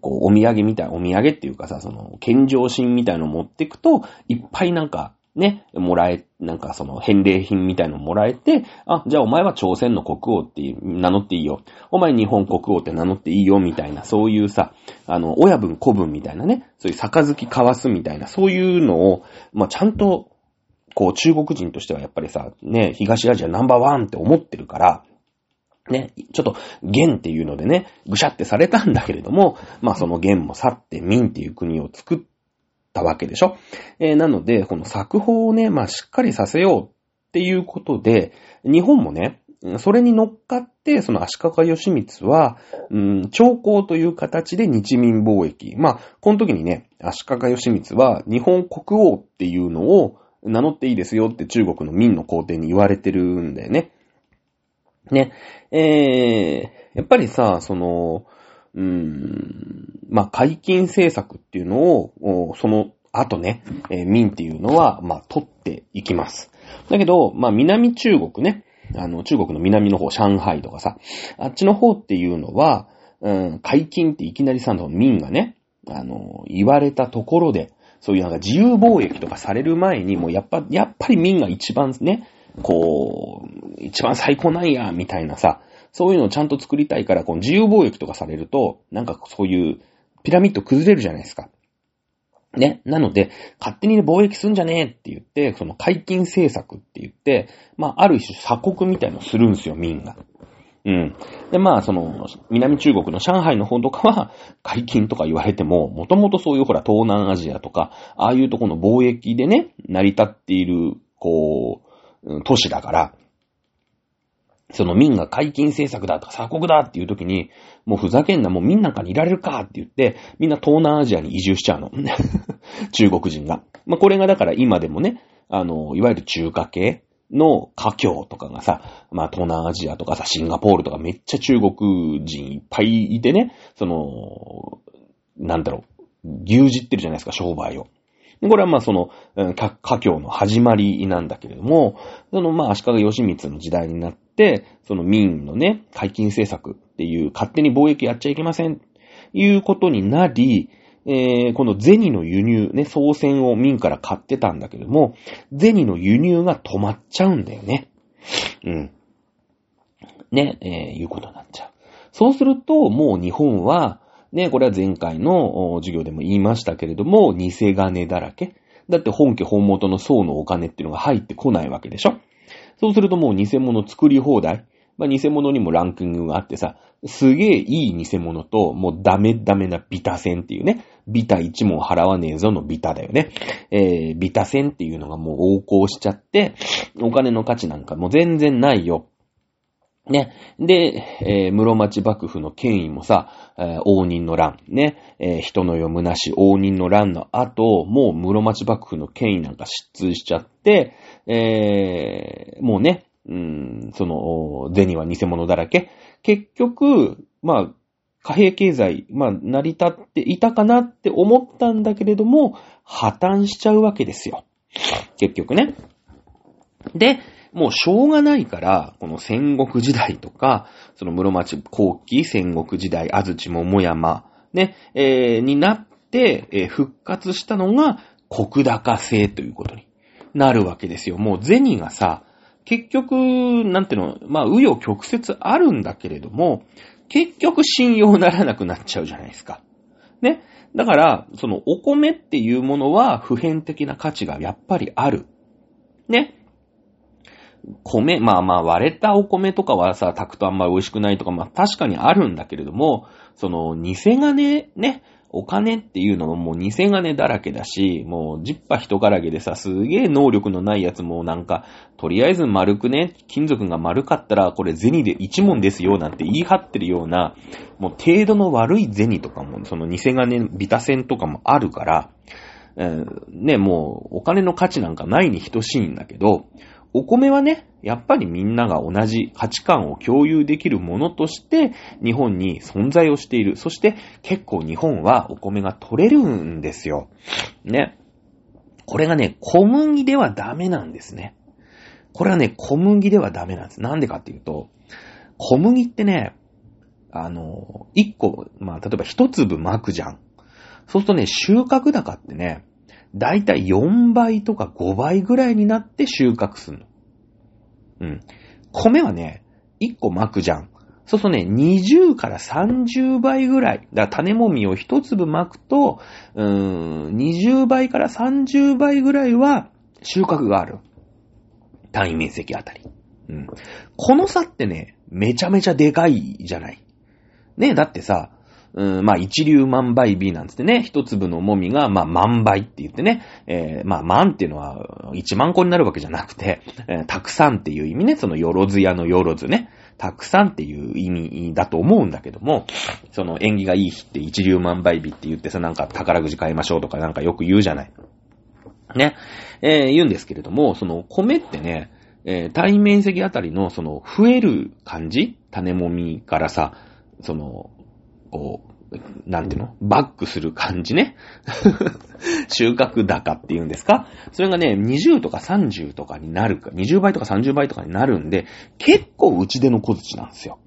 こう、お土産みたい、お土産っていうかさ、その、献上品みたいの持ってくと、いっぱいなんか、ね、もらえ、なんかその、返礼品みたいのもらえて、あ、じゃあお前は朝鮮の国王って名乗っていいよ。お前日本国王って名乗っていいよ、みたいな、そういうさ、あの、親分子分みたいなね、そういう杯交わすみたいな、そういうのを、まあ、ちゃんと、こう、中国人としてはやっぱりさ、ね、東アジアナンバーワンって思ってるから、ね、ちょっと、元っていうのでね、ぐしゃってされたんだけれども、まあその元も去って民っていう国を作ったわけでしょ。えー、なので、この作法をね、まあしっかりさせようっていうことで、日本もね、それに乗っかって、その足利義満は、うん、長江という形で日民貿易。まあ、この時にね、足利義満は日本国王っていうのを名乗っていいですよって中国の民の皇帝に言われてるんだよね。ね、えー、やっぱりさ、その、うん、まあ、解禁政策っていうのを、その後ね、えー、民っていうのは、まあ、取っていきます。だけど、まあ、南中国ね、あの、中国の南の方、上海とかさ、あっちの方っていうのは、うん、解禁っていきなりさ、民がね、あの、言われたところで、そういうなんか自由貿易とかされる前に、もうやっぱ、やっぱり民が一番ね、こう、一番最高なんや、みたいなさ、そういうのをちゃんと作りたいから、この自由貿易とかされると、なんかそういうピラミッド崩れるじゃないですか。ね。なので、勝手に、貿易すんじゃねえって言って、その解禁政策って言って、まあ、ある種鎖国みたいのするんですよ、民が。うん。で、まあ、その、南中国の上海の方とかは、解禁とか言われても、もともとそういうほら、東南アジアとか、ああいうとこの貿易でね、成り立っている、こう、都市だから、その民が解禁政策だとか鎖国だっていう時に、もうふざけんな、もう民なんかにいられるかって言って、みんな東南アジアに移住しちゃうの。(laughs) 中国人が。まあ、これがだから今でもね、あの、いわゆる中華系の華僑とかがさ、まあ東南アジアとかさ、シンガポールとかめっちゃ中国人いっぱいいてね、その、なんだろう、牛耳ってるじゃないですか、商売を。これはまあその、華僑の始まりなんだけれども、そのまあ足利義満の時代になって、その民のね、解禁政策っていう勝手に貿易やっちゃいけません、いうことになり、えー、この銭の輸入、ね、総船を民から買ってたんだけれども、銭の輸入が止まっちゃうんだよね。うん。ね、えー、いうことになっちゃう。そうすると、もう日本は、ね、これは前回の授業でも言いましたけれども、偽金だらけ。だって本家本元の層のお金っていうのが入ってこないわけでしょそうするともう偽物作り放題。まあ、偽物にもランキングがあってさ、すげえいい偽物と、もうダメダメなビタ戦っていうね、ビタ1問払わねえぞのビタだよね。えー、ビタ戦っていうのがもう横行しちゃって、お金の価値なんかもう全然ないよ。ね。で、えー、室町幕府の権威もさ、えー、応仁の乱、ね、えー、人の読むなし応仁の乱の後、もう室町幕府の権威なんか失墜しちゃって、えー、もうね、うん、その、銭は偽物だらけ。結局、まあ、貨幣経済、まあ、成り立っていたかなって思ったんだけれども、破綻しちゃうわけですよ。結局ね。で、もうしょうがないから、この戦国時代とか、その室町後期戦国時代、安土桃山、ね、えー、になって、えー、復活したのが、国高制ということになるわけですよ。もう銭がさ、結局、なんていうの、まあ、紆余曲折あるんだけれども、結局信用ならなくなっちゃうじゃないですか。ね。だから、そのお米っていうものは普遍的な価値がやっぱりある。ね。米、まあまあ割れたお米とかはさ、炊くとあんまり美味しくないとか、まあ確かにあるんだけれども、その偽金ね、お金っていうのももう偽金だらけだし、もうジッパ人からげでさ、すげえ能力のないやつもなんか、とりあえず丸くね、金属が丸かったらこれ銭で一問ですよなんて言い張ってるような、もう程度の悪い銭とかも、その偽金、ビタ銭とかもあるから、えー、ね、もうお金の価値なんかないに等しいんだけど、お米はね、やっぱりみんなが同じ価値観を共有できるものとして日本に存在をしている。そして結構日本はお米が取れるんですよ。ね。これがね、小麦ではダメなんですね。これはね、小麦ではダメなんです。なんでかっていうと、小麦ってね、あの、一個、まあ、例えば一粒巻くじゃん。そうするとね、収穫高ってね、だいたい4倍とか5倍ぐらいになって収穫するの。うん。米はね、1個巻くじゃん。そうするとね、20から30倍ぐらい。だから種もみを1粒巻くと、うーん、20倍から30倍ぐらいは収穫がある。単位面積あたり。うん。この差ってね、めちゃめちゃでかいじゃない。ねだってさ、うん、まあ、一粒万倍日なんつってね、一粒のもみが、まあ、万倍って言ってね、えー、まあ、万っていうのは、一万個になるわけじゃなくて、えー、たくさんっていう意味ね、そのよろず屋のよろずね、たくさんっていう意味だと思うんだけども、その縁起がいい日って一粒万倍日って言ってさ、なんか宝くじ買いましょうとかなんかよく言うじゃない。ね。えー、言うんですけれども、その米ってね、えー、対面積あたりの、その、増える感じ種もみからさ、その、こう、なんていうの？バックする感じね。(laughs) 収穫高っていうんですか？それがね、20とか30とかになるか、20倍とか30倍とかになるんで、結構うちでの小槌なんですよ。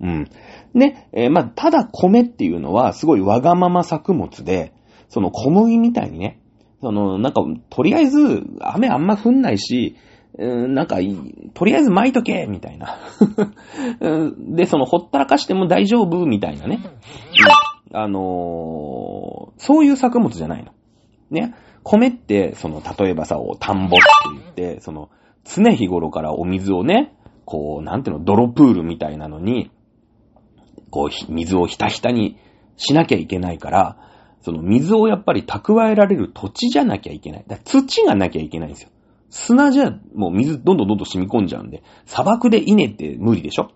うん。ね、えー、まあ、ただ米っていうのは、すごいわがまま作物で、その小麦みたいにね、その、なんか、とりあえず、雨あんま降んないし、なんか、とりあえず巻いとけみたいな。(laughs) で、その、ほったらかしても大丈夫みたいなね。あのー、そういう作物じゃないの。ね。米って、その、例えばさ、田んぼって言って、その、常日頃からお水をね、こう、なんていうの、泥プールみたいなのに、こう、水をひたひたにしなきゃいけないから、その水をやっぱり蓄えられる土地じゃなきゃいけない。だ土がなきゃいけないんですよ。砂じゃ、もう水どんどんどんどん染み込んじゃうんで、砂漠で稲って無理でしょ？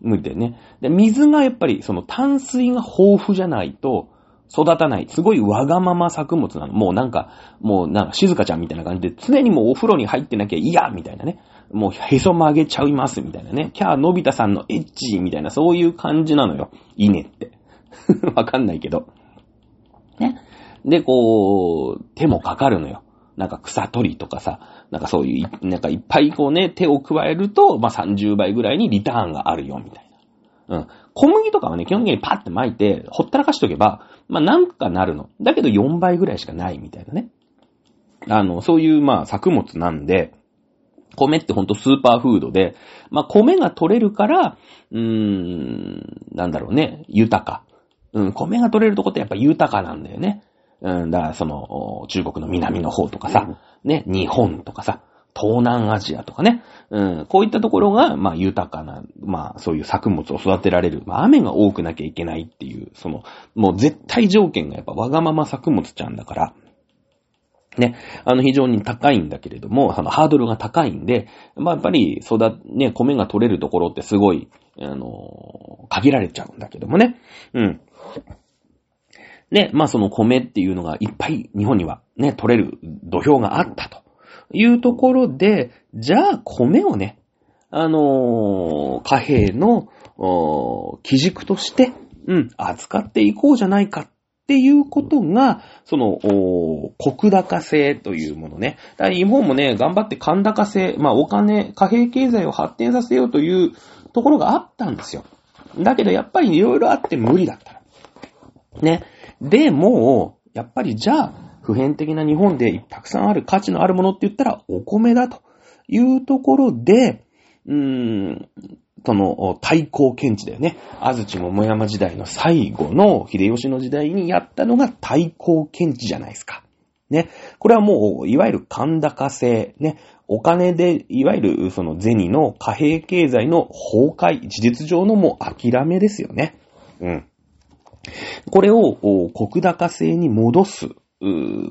無理だよね。で、水がやっぱり、その淡水が豊富じゃないと、育たない。すごいわがまま作物なの。もうなんか、もうなんか静香ちゃんみたいな感じで、常にもうお風呂に入ってなきゃ嫌みたいなね。もうへそ曲げちゃいますみたいなね。キャーのび太さんのエッチみたいな、そういう感じなのよ。稲って。(laughs) わかんないけど。ね。で、こう、手もかかるのよ。なんか草取りとかさ、なんかそういう、なんかいっぱいこうね、手を加えると、まあ、30倍ぐらいにリターンがあるよ、みたいな。うん。小麦とかはね、基本的にパッて巻いて、ほったらかしとけば、まあ、なんかなるの。だけど4倍ぐらいしかないみたいなね。あの、そういう、まあ、作物なんで、米ってほんとスーパーフードで、まあ、米が取れるから、うーん、なんだろうね、豊か。うん、米が取れるとこってやっぱ豊かなんだよね。うん、だからその、中国の南の方とかさ、ね、日本とかさ、東南アジアとかね、うん、こういったところが、まあ豊かな、まあそういう作物を育てられる、まあ雨が多くなきゃいけないっていう、その、もう絶対条件がやっぱわがまま作物ちゃんだから、ね、あの非常に高いんだけれども、そのハードルが高いんで、まあやっぱり育、ね、米が取れるところってすごい、あの限られちゃうんだけどもね。うん。で、まあその米っていうのがいっぱい日本にはね、取れる土俵があったというところで、じゃあ米をね、あのー、貨幣の、基軸として、うん、扱っていこうじゃないかっていうことが、その、国高制というものね。だ日本もね、頑張って官高制、まあお金、貨幣経済を発展させようというところがあったんですよ。だけどやっぱりいろいろあって無理だった。ね。で、もう、やっぱりじゃあ、普遍的な日本でたくさんある価値のあるものって言ったらお米だというところで、うーん、その、対抗検知だよね。安土桃山時代の最後の秀吉の時代にやったのが対抗検知じゃないですか。ね。これはもう、いわゆる神高制、ね。お金で、いわゆるその銭の貨幣経済の崩壊、事実上のもう諦めですよね。うん。これを国高制に戻す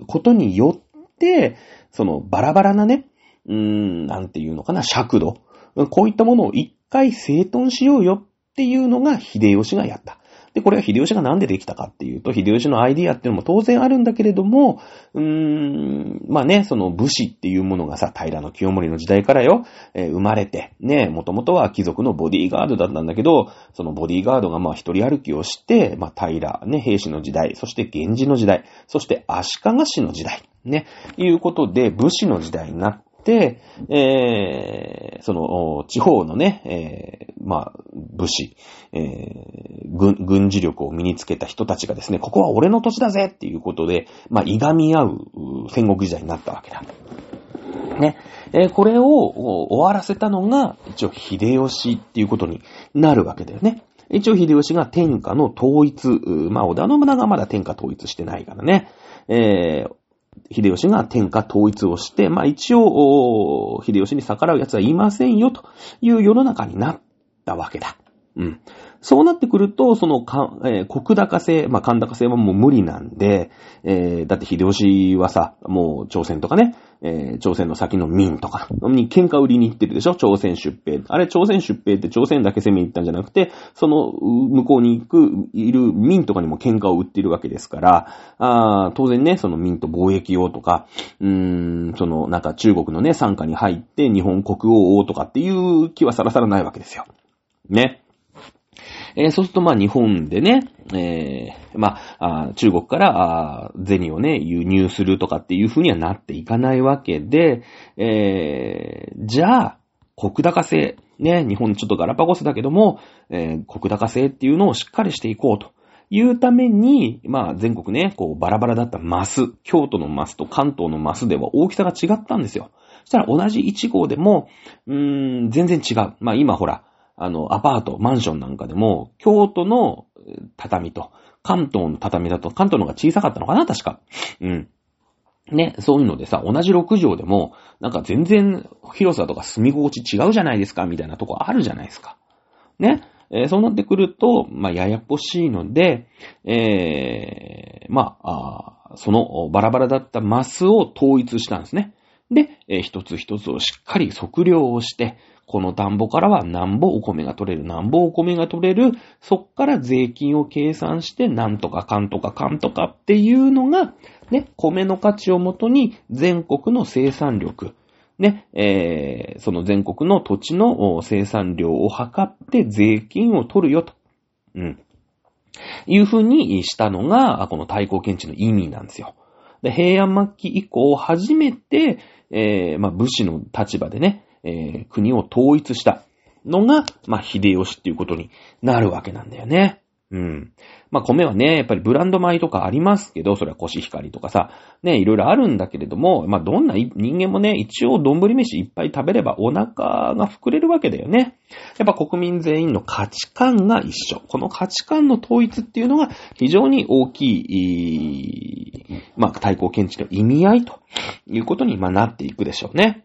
ことによって、そのバラバラなね、うーん、なんていうのかな、尺度。こういったものを一回整頓しようよっていうのが秀吉がやった。で、これは秀吉がなんでできたかっていうと、秀吉のアイディアっていうのも当然あるんだけれども、うーん、まあね、その武士っていうものがさ、平の清盛の時代からよ、えー、生まれて、ね、もともとは貴族のボディーガードだったんだけど、そのボディーガードがまあ一人歩きをして、まあ平、ね、兵士の時代、そして源氏の時代、そして足利氏の時代、ね、いうことで武士の時代になって、て、えー、その、地方のね、えー、まあ、武士、えー、軍、軍事力を身につけた人たちがですね、ここは俺の土地だぜっていうことで、まあ、いがみ合う戦国時代になったわけだ。ね。えー、これを終わらせたのが、一応秀吉っていうことになるわけだよね。一応秀吉が天下の統一、まあ、織田信長はまだ天下統一してないからね。えー、秀吉が天下統一をして、まあ一応、秀吉に逆らう奴はいませんよという世の中になったわけだ。うん。そうなってくると、そのか、えー国高制、まあ、寒高制はもう無理なんで、えーだって秀吉はさ、もう朝鮮とかね、えー朝鮮の先の民とかに喧嘩売りに行ってるでしょ？朝鮮出兵。あれ朝鮮出兵って朝鮮だけ攻めに行ったんじゃなくて、その向こうに行く、いる民とかにも喧嘩を売ってるわけですから、あー当然ね、その民と貿易用とか、うーん、そのなんか中国のね、参加に入って日本国王をとかっていう気はさらさらないわけですよ。ね。えーそうすると、まあ、日本でね、えーまあ、中国から、あ銭をね、輸入するとかっていう風にはなっていかないわけで、えーじゃあ、国高制、ね、日本ちょっとガラパゴスだけども、えー国高制っていうのをしっかりしていこうと。いうために、まあ全国ね、こうバラバラだったマス、京都のマスと関東のマスでは大きさが違ったんですよ。そしたら同じ1号でも、うーん、全然違う。まあ今ほら、あの、アパート、マンションなんかでも、京都の畳と、関東の畳だと、関東の方が小さかったのかな確か。うん。ね、そういうのでさ、同じ6畳でも、なんか全然広さとか住み心地違うじゃないですか、みたいなとこあるじゃないですか。ね。えーそうなってくると、まあ、ややこしいので、えーまああそのバラバラだったマスを統一したんですね。で、えー一つ一つをしっかり測量をして、この田んぼからは何ぼお米が取れる、何ぼお米が取れる、そっから税金を計算して、なんとかかんとかかんとかっていうのが、ね、米の価値をもとに全国の生産力、ね、えーその全国の土地の生産量を測って税金を取るよと。うん。いう風にしたのが、この対抗検知の意味なんですよ。で、平安末期以降、初めて、えーまあ、武士の立場でね、えー国を統一したのが、まあ、秀吉っていうことになるわけなんだよね。うん。まあ、米はね、やっぱりブランド米とかありますけど、それはコシヒカリとかさ、ね、いろいろあるんだけれども、まあ、どんな人間もね、一応丼飯いっぱい食べればお腹が膨れるわけだよね。やっぱ国民全員の価値観が一緒。この価値観の統一っていうのが非常に大きい、いまあ、対抗検知の意味合いということに、まあ、なっていくでしょうね。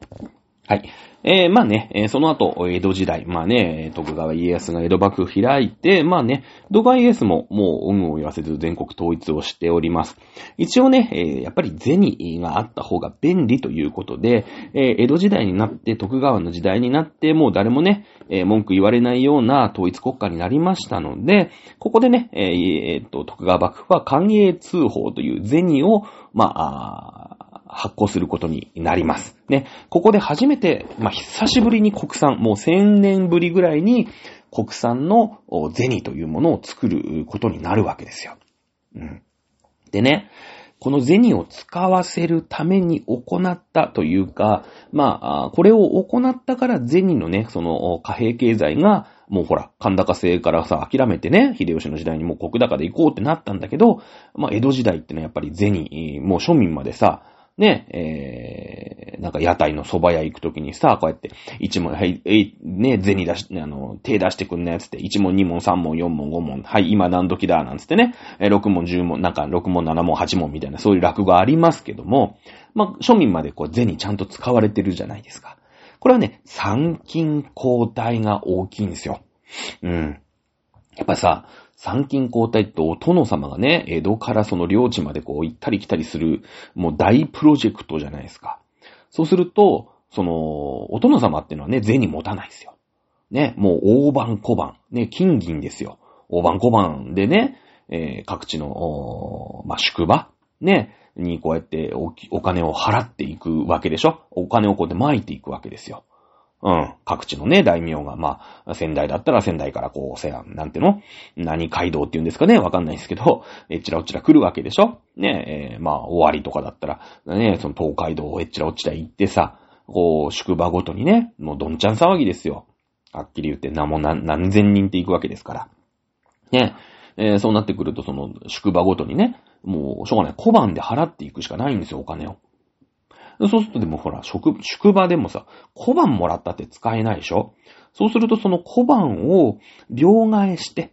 はい。えー、まあね、えーその後、江戸時代、まあね、徳川家康が江戸幕府を開いて、まあね、徳川家康ももう、恩を言わせず全国統一をしております。一応ね、えーやっぱり銭があった方が便利ということで、え江戸時代になって、徳川の時代になって、もう誰もね、え文句言われないような統一国家になりましたので、ここでね、ええっと、徳川幕府は寛永通報という銭を、まあ、あ発行することになります。ね。ここで初めて、まあ、久しぶりに国産、もう1000年ぶりぐらいに国産の銭というものを作ることになるわけですよ。うん。でね、この銭を使わせるために行ったというか、まあ、これを行ったから銭のね、その貨幣経済が、もうほら、神高制からさ、諦めてね、秀吉の時代にもう国高で行こうってなったんだけど、まあ、江戸時代ってのはやっぱり銭、もう庶民までさ、ね、えー、なんか屋台の蕎麦屋行くときにさ、こうやって、一問、はい、えい、ね、銭出し、あの、手出してくんなやつって、一問、二問、三問、四問、五問、はい、今何時だ、なんつってね、え六問、十問、なんか六問、七問、八問みたいな、そういう落語ありますけども、まあ、庶民までこう、銭ちゃんと使われてるじゃないですか。これはね、参勤交代が大きいんですよ。うん。やっぱさ、参勤交代ってお殿様がね、江戸からその領地までこう行ったり来たりする、もう大プロジェクトじゃないですか。そうすると、その、お殿様っていうのはね、銭持たないですよ。ね、もう大番小番、ね、金銀ですよ。大番小番でね、えー各地の、まあ、宿場、ね、にこうやっておお金を払っていくわけでしょお金をこうやって撒いていくわけですよ。うん。各地のね、大名が、まあ、仙台だったら仙台からこう、せや、なんての？何街道っていうんですかね？わかんないですけど、(laughs) えっちらおっちら来るわけでしょ？ねえーまあ、終わりとかだったら、ね、その東海道をえっちらおっちら行ってさ、こう、宿場ごとにね、もうどんちゃん騒ぎですよ。はっきり言って、な、も何何千人って行くわけですから。ね。えーそうなってくると、その、宿場ごとにね、もう、しょうがない。小判で払っていくしかないんですよ、お金を。そうするとでもほら、宿、宿場でもさ、小判もらったって使えないでしょ？そうするとその小判を両替して、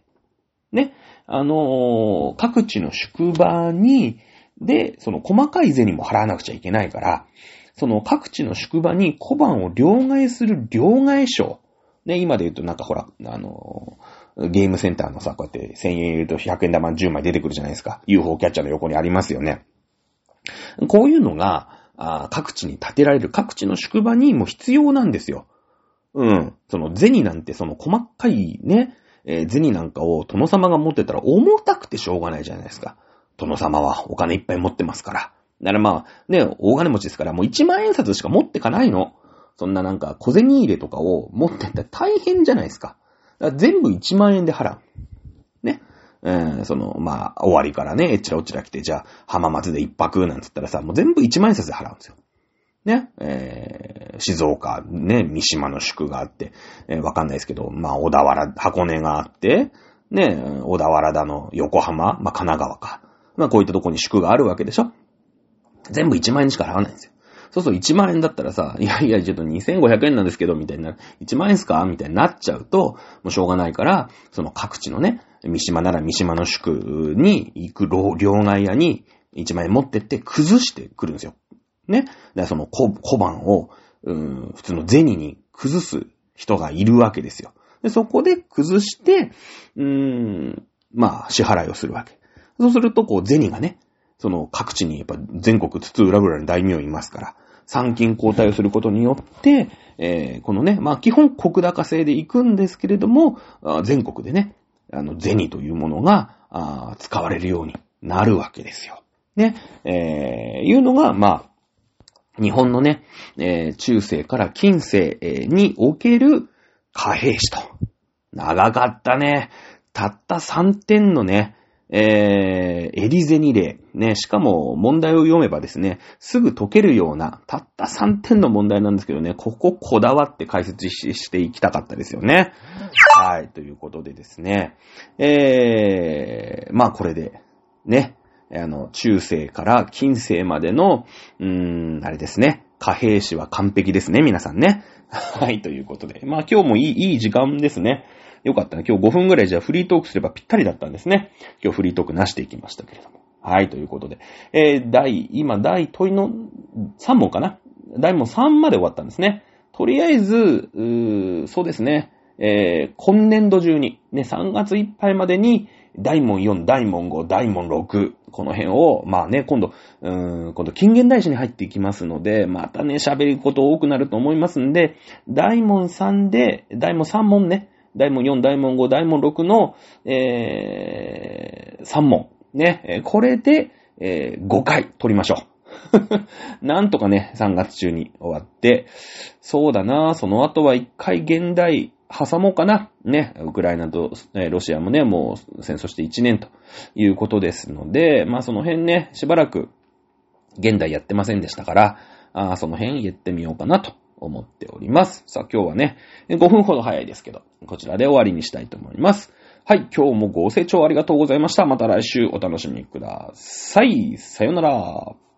ね、あのー各地の宿場に、で、その細かい銭も払わなくちゃいけないから、その各地の宿場に小判を両替する両替商。ね、今で言うとなんかほら、あのーゲームセンターのさ、こうやって1000円入れると100円玉10枚出てくるじゃないですか。UFO キャッチャーの横にありますよね。こういうのが、あ各地に建てられる、各地の宿場にも必要なんですよ。うん。その銭なんてその細かいね、えー、銭なんかを殿様が持ってたら重たくてしょうがないじゃないですか。殿様はお金いっぱい持ってますから。だからまあ、ね、大金持ちですから、もう1万円札しか持ってかないの。そんななんか小銭入れとかを持ってったら大変じゃないですか。か全部1万円で払う。え、その、まあ、終わりからね、えっちらおっちら来て、じゃあ、浜松で一泊なんつったらさ、もう全部1万円札で払うんですよ。ね、えー、静岡、ね、三島の宿があって、えー、わかんないですけど、まあ、小田原、箱根があって、ね、小田原だの、横浜、まあ、神奈川か。まあ、こういったとこに宿があるわけでしょ全部1万円しか払わないんですよ。そうそう、1万円だったらさ、(laughs) いやいや、ちょっと2500円なんですけど、みたいな、1万円っすかみたいになっちゃうと、もうしょうがないから、その各地のね、三島なら三島の宿に行く両替屋に1万円持ってって崩してくるんですよ。ね。だからその小小判を、うん、普通の銭に崩す人がいるわけですよ。で、そこで崩して、うーん、まあ、支払いをするわけ。そうすると、こう、銭がね、その各地にやっぱ全国津々浦々に大名いますから、参勤交代をすることによって、えー、このね、まあ基本国高制で行くんですけれども、全国でね、あの、銭というものが、あ使われるようになるわけですよ。ね、えー、いうのが、まあ、日本のね、えー、中世から近世における貨幣史と。長かったね。たった3点のね、えー、エリゼニ例。ね、しかも問題を読めばですね、すぐ解けるような、たった3点の問題なんですけどね、こここだわって解説していきたかったですよね。はい、ということでですね、えー、まあこれで、ね、あの、中世から近世までの、うーん、あれですね、貨幣史は完璧ですね、皆さんね。はい、ということで。まあ今日もいい、いい時間ですね。よかったね。今日5分ぐらいじゃあフリートークすればぴったりだったんですね。今日フリートークなしていきましたけれども。はい、ということで。えー、第、今、第問いの3問かな？第問3まで終わったんですね。とりあえず、そうですね。えー、今年度中に、ね、3月いっぱいまでに、大門4、大門5、大門6、この辺を、まあね、今度、うーん、今度近現代史に入っていきますので、またね、喋ること多くなると思いますんで、大門3で、大門3問ね、大門4、大門5、大門6の、えー、3問。ね、これで、えー、5回取りましょう。(laughs) なんとかね、3月中に終わって、そうだな、その後は1回現代挟もうかな。ね、ウクライナと、ロシアもね、もう戦争して1年ということですので、まあその辺ね、しばらく現代やってませんでしたから、あその辺言ってみようかなと。思っております。さあ今日はね、5分ほど早いですけど、こちらで終わりにしたいと思います。はい、今日もご清聴ありがとうございました。また来週お楽しみください。さよなら。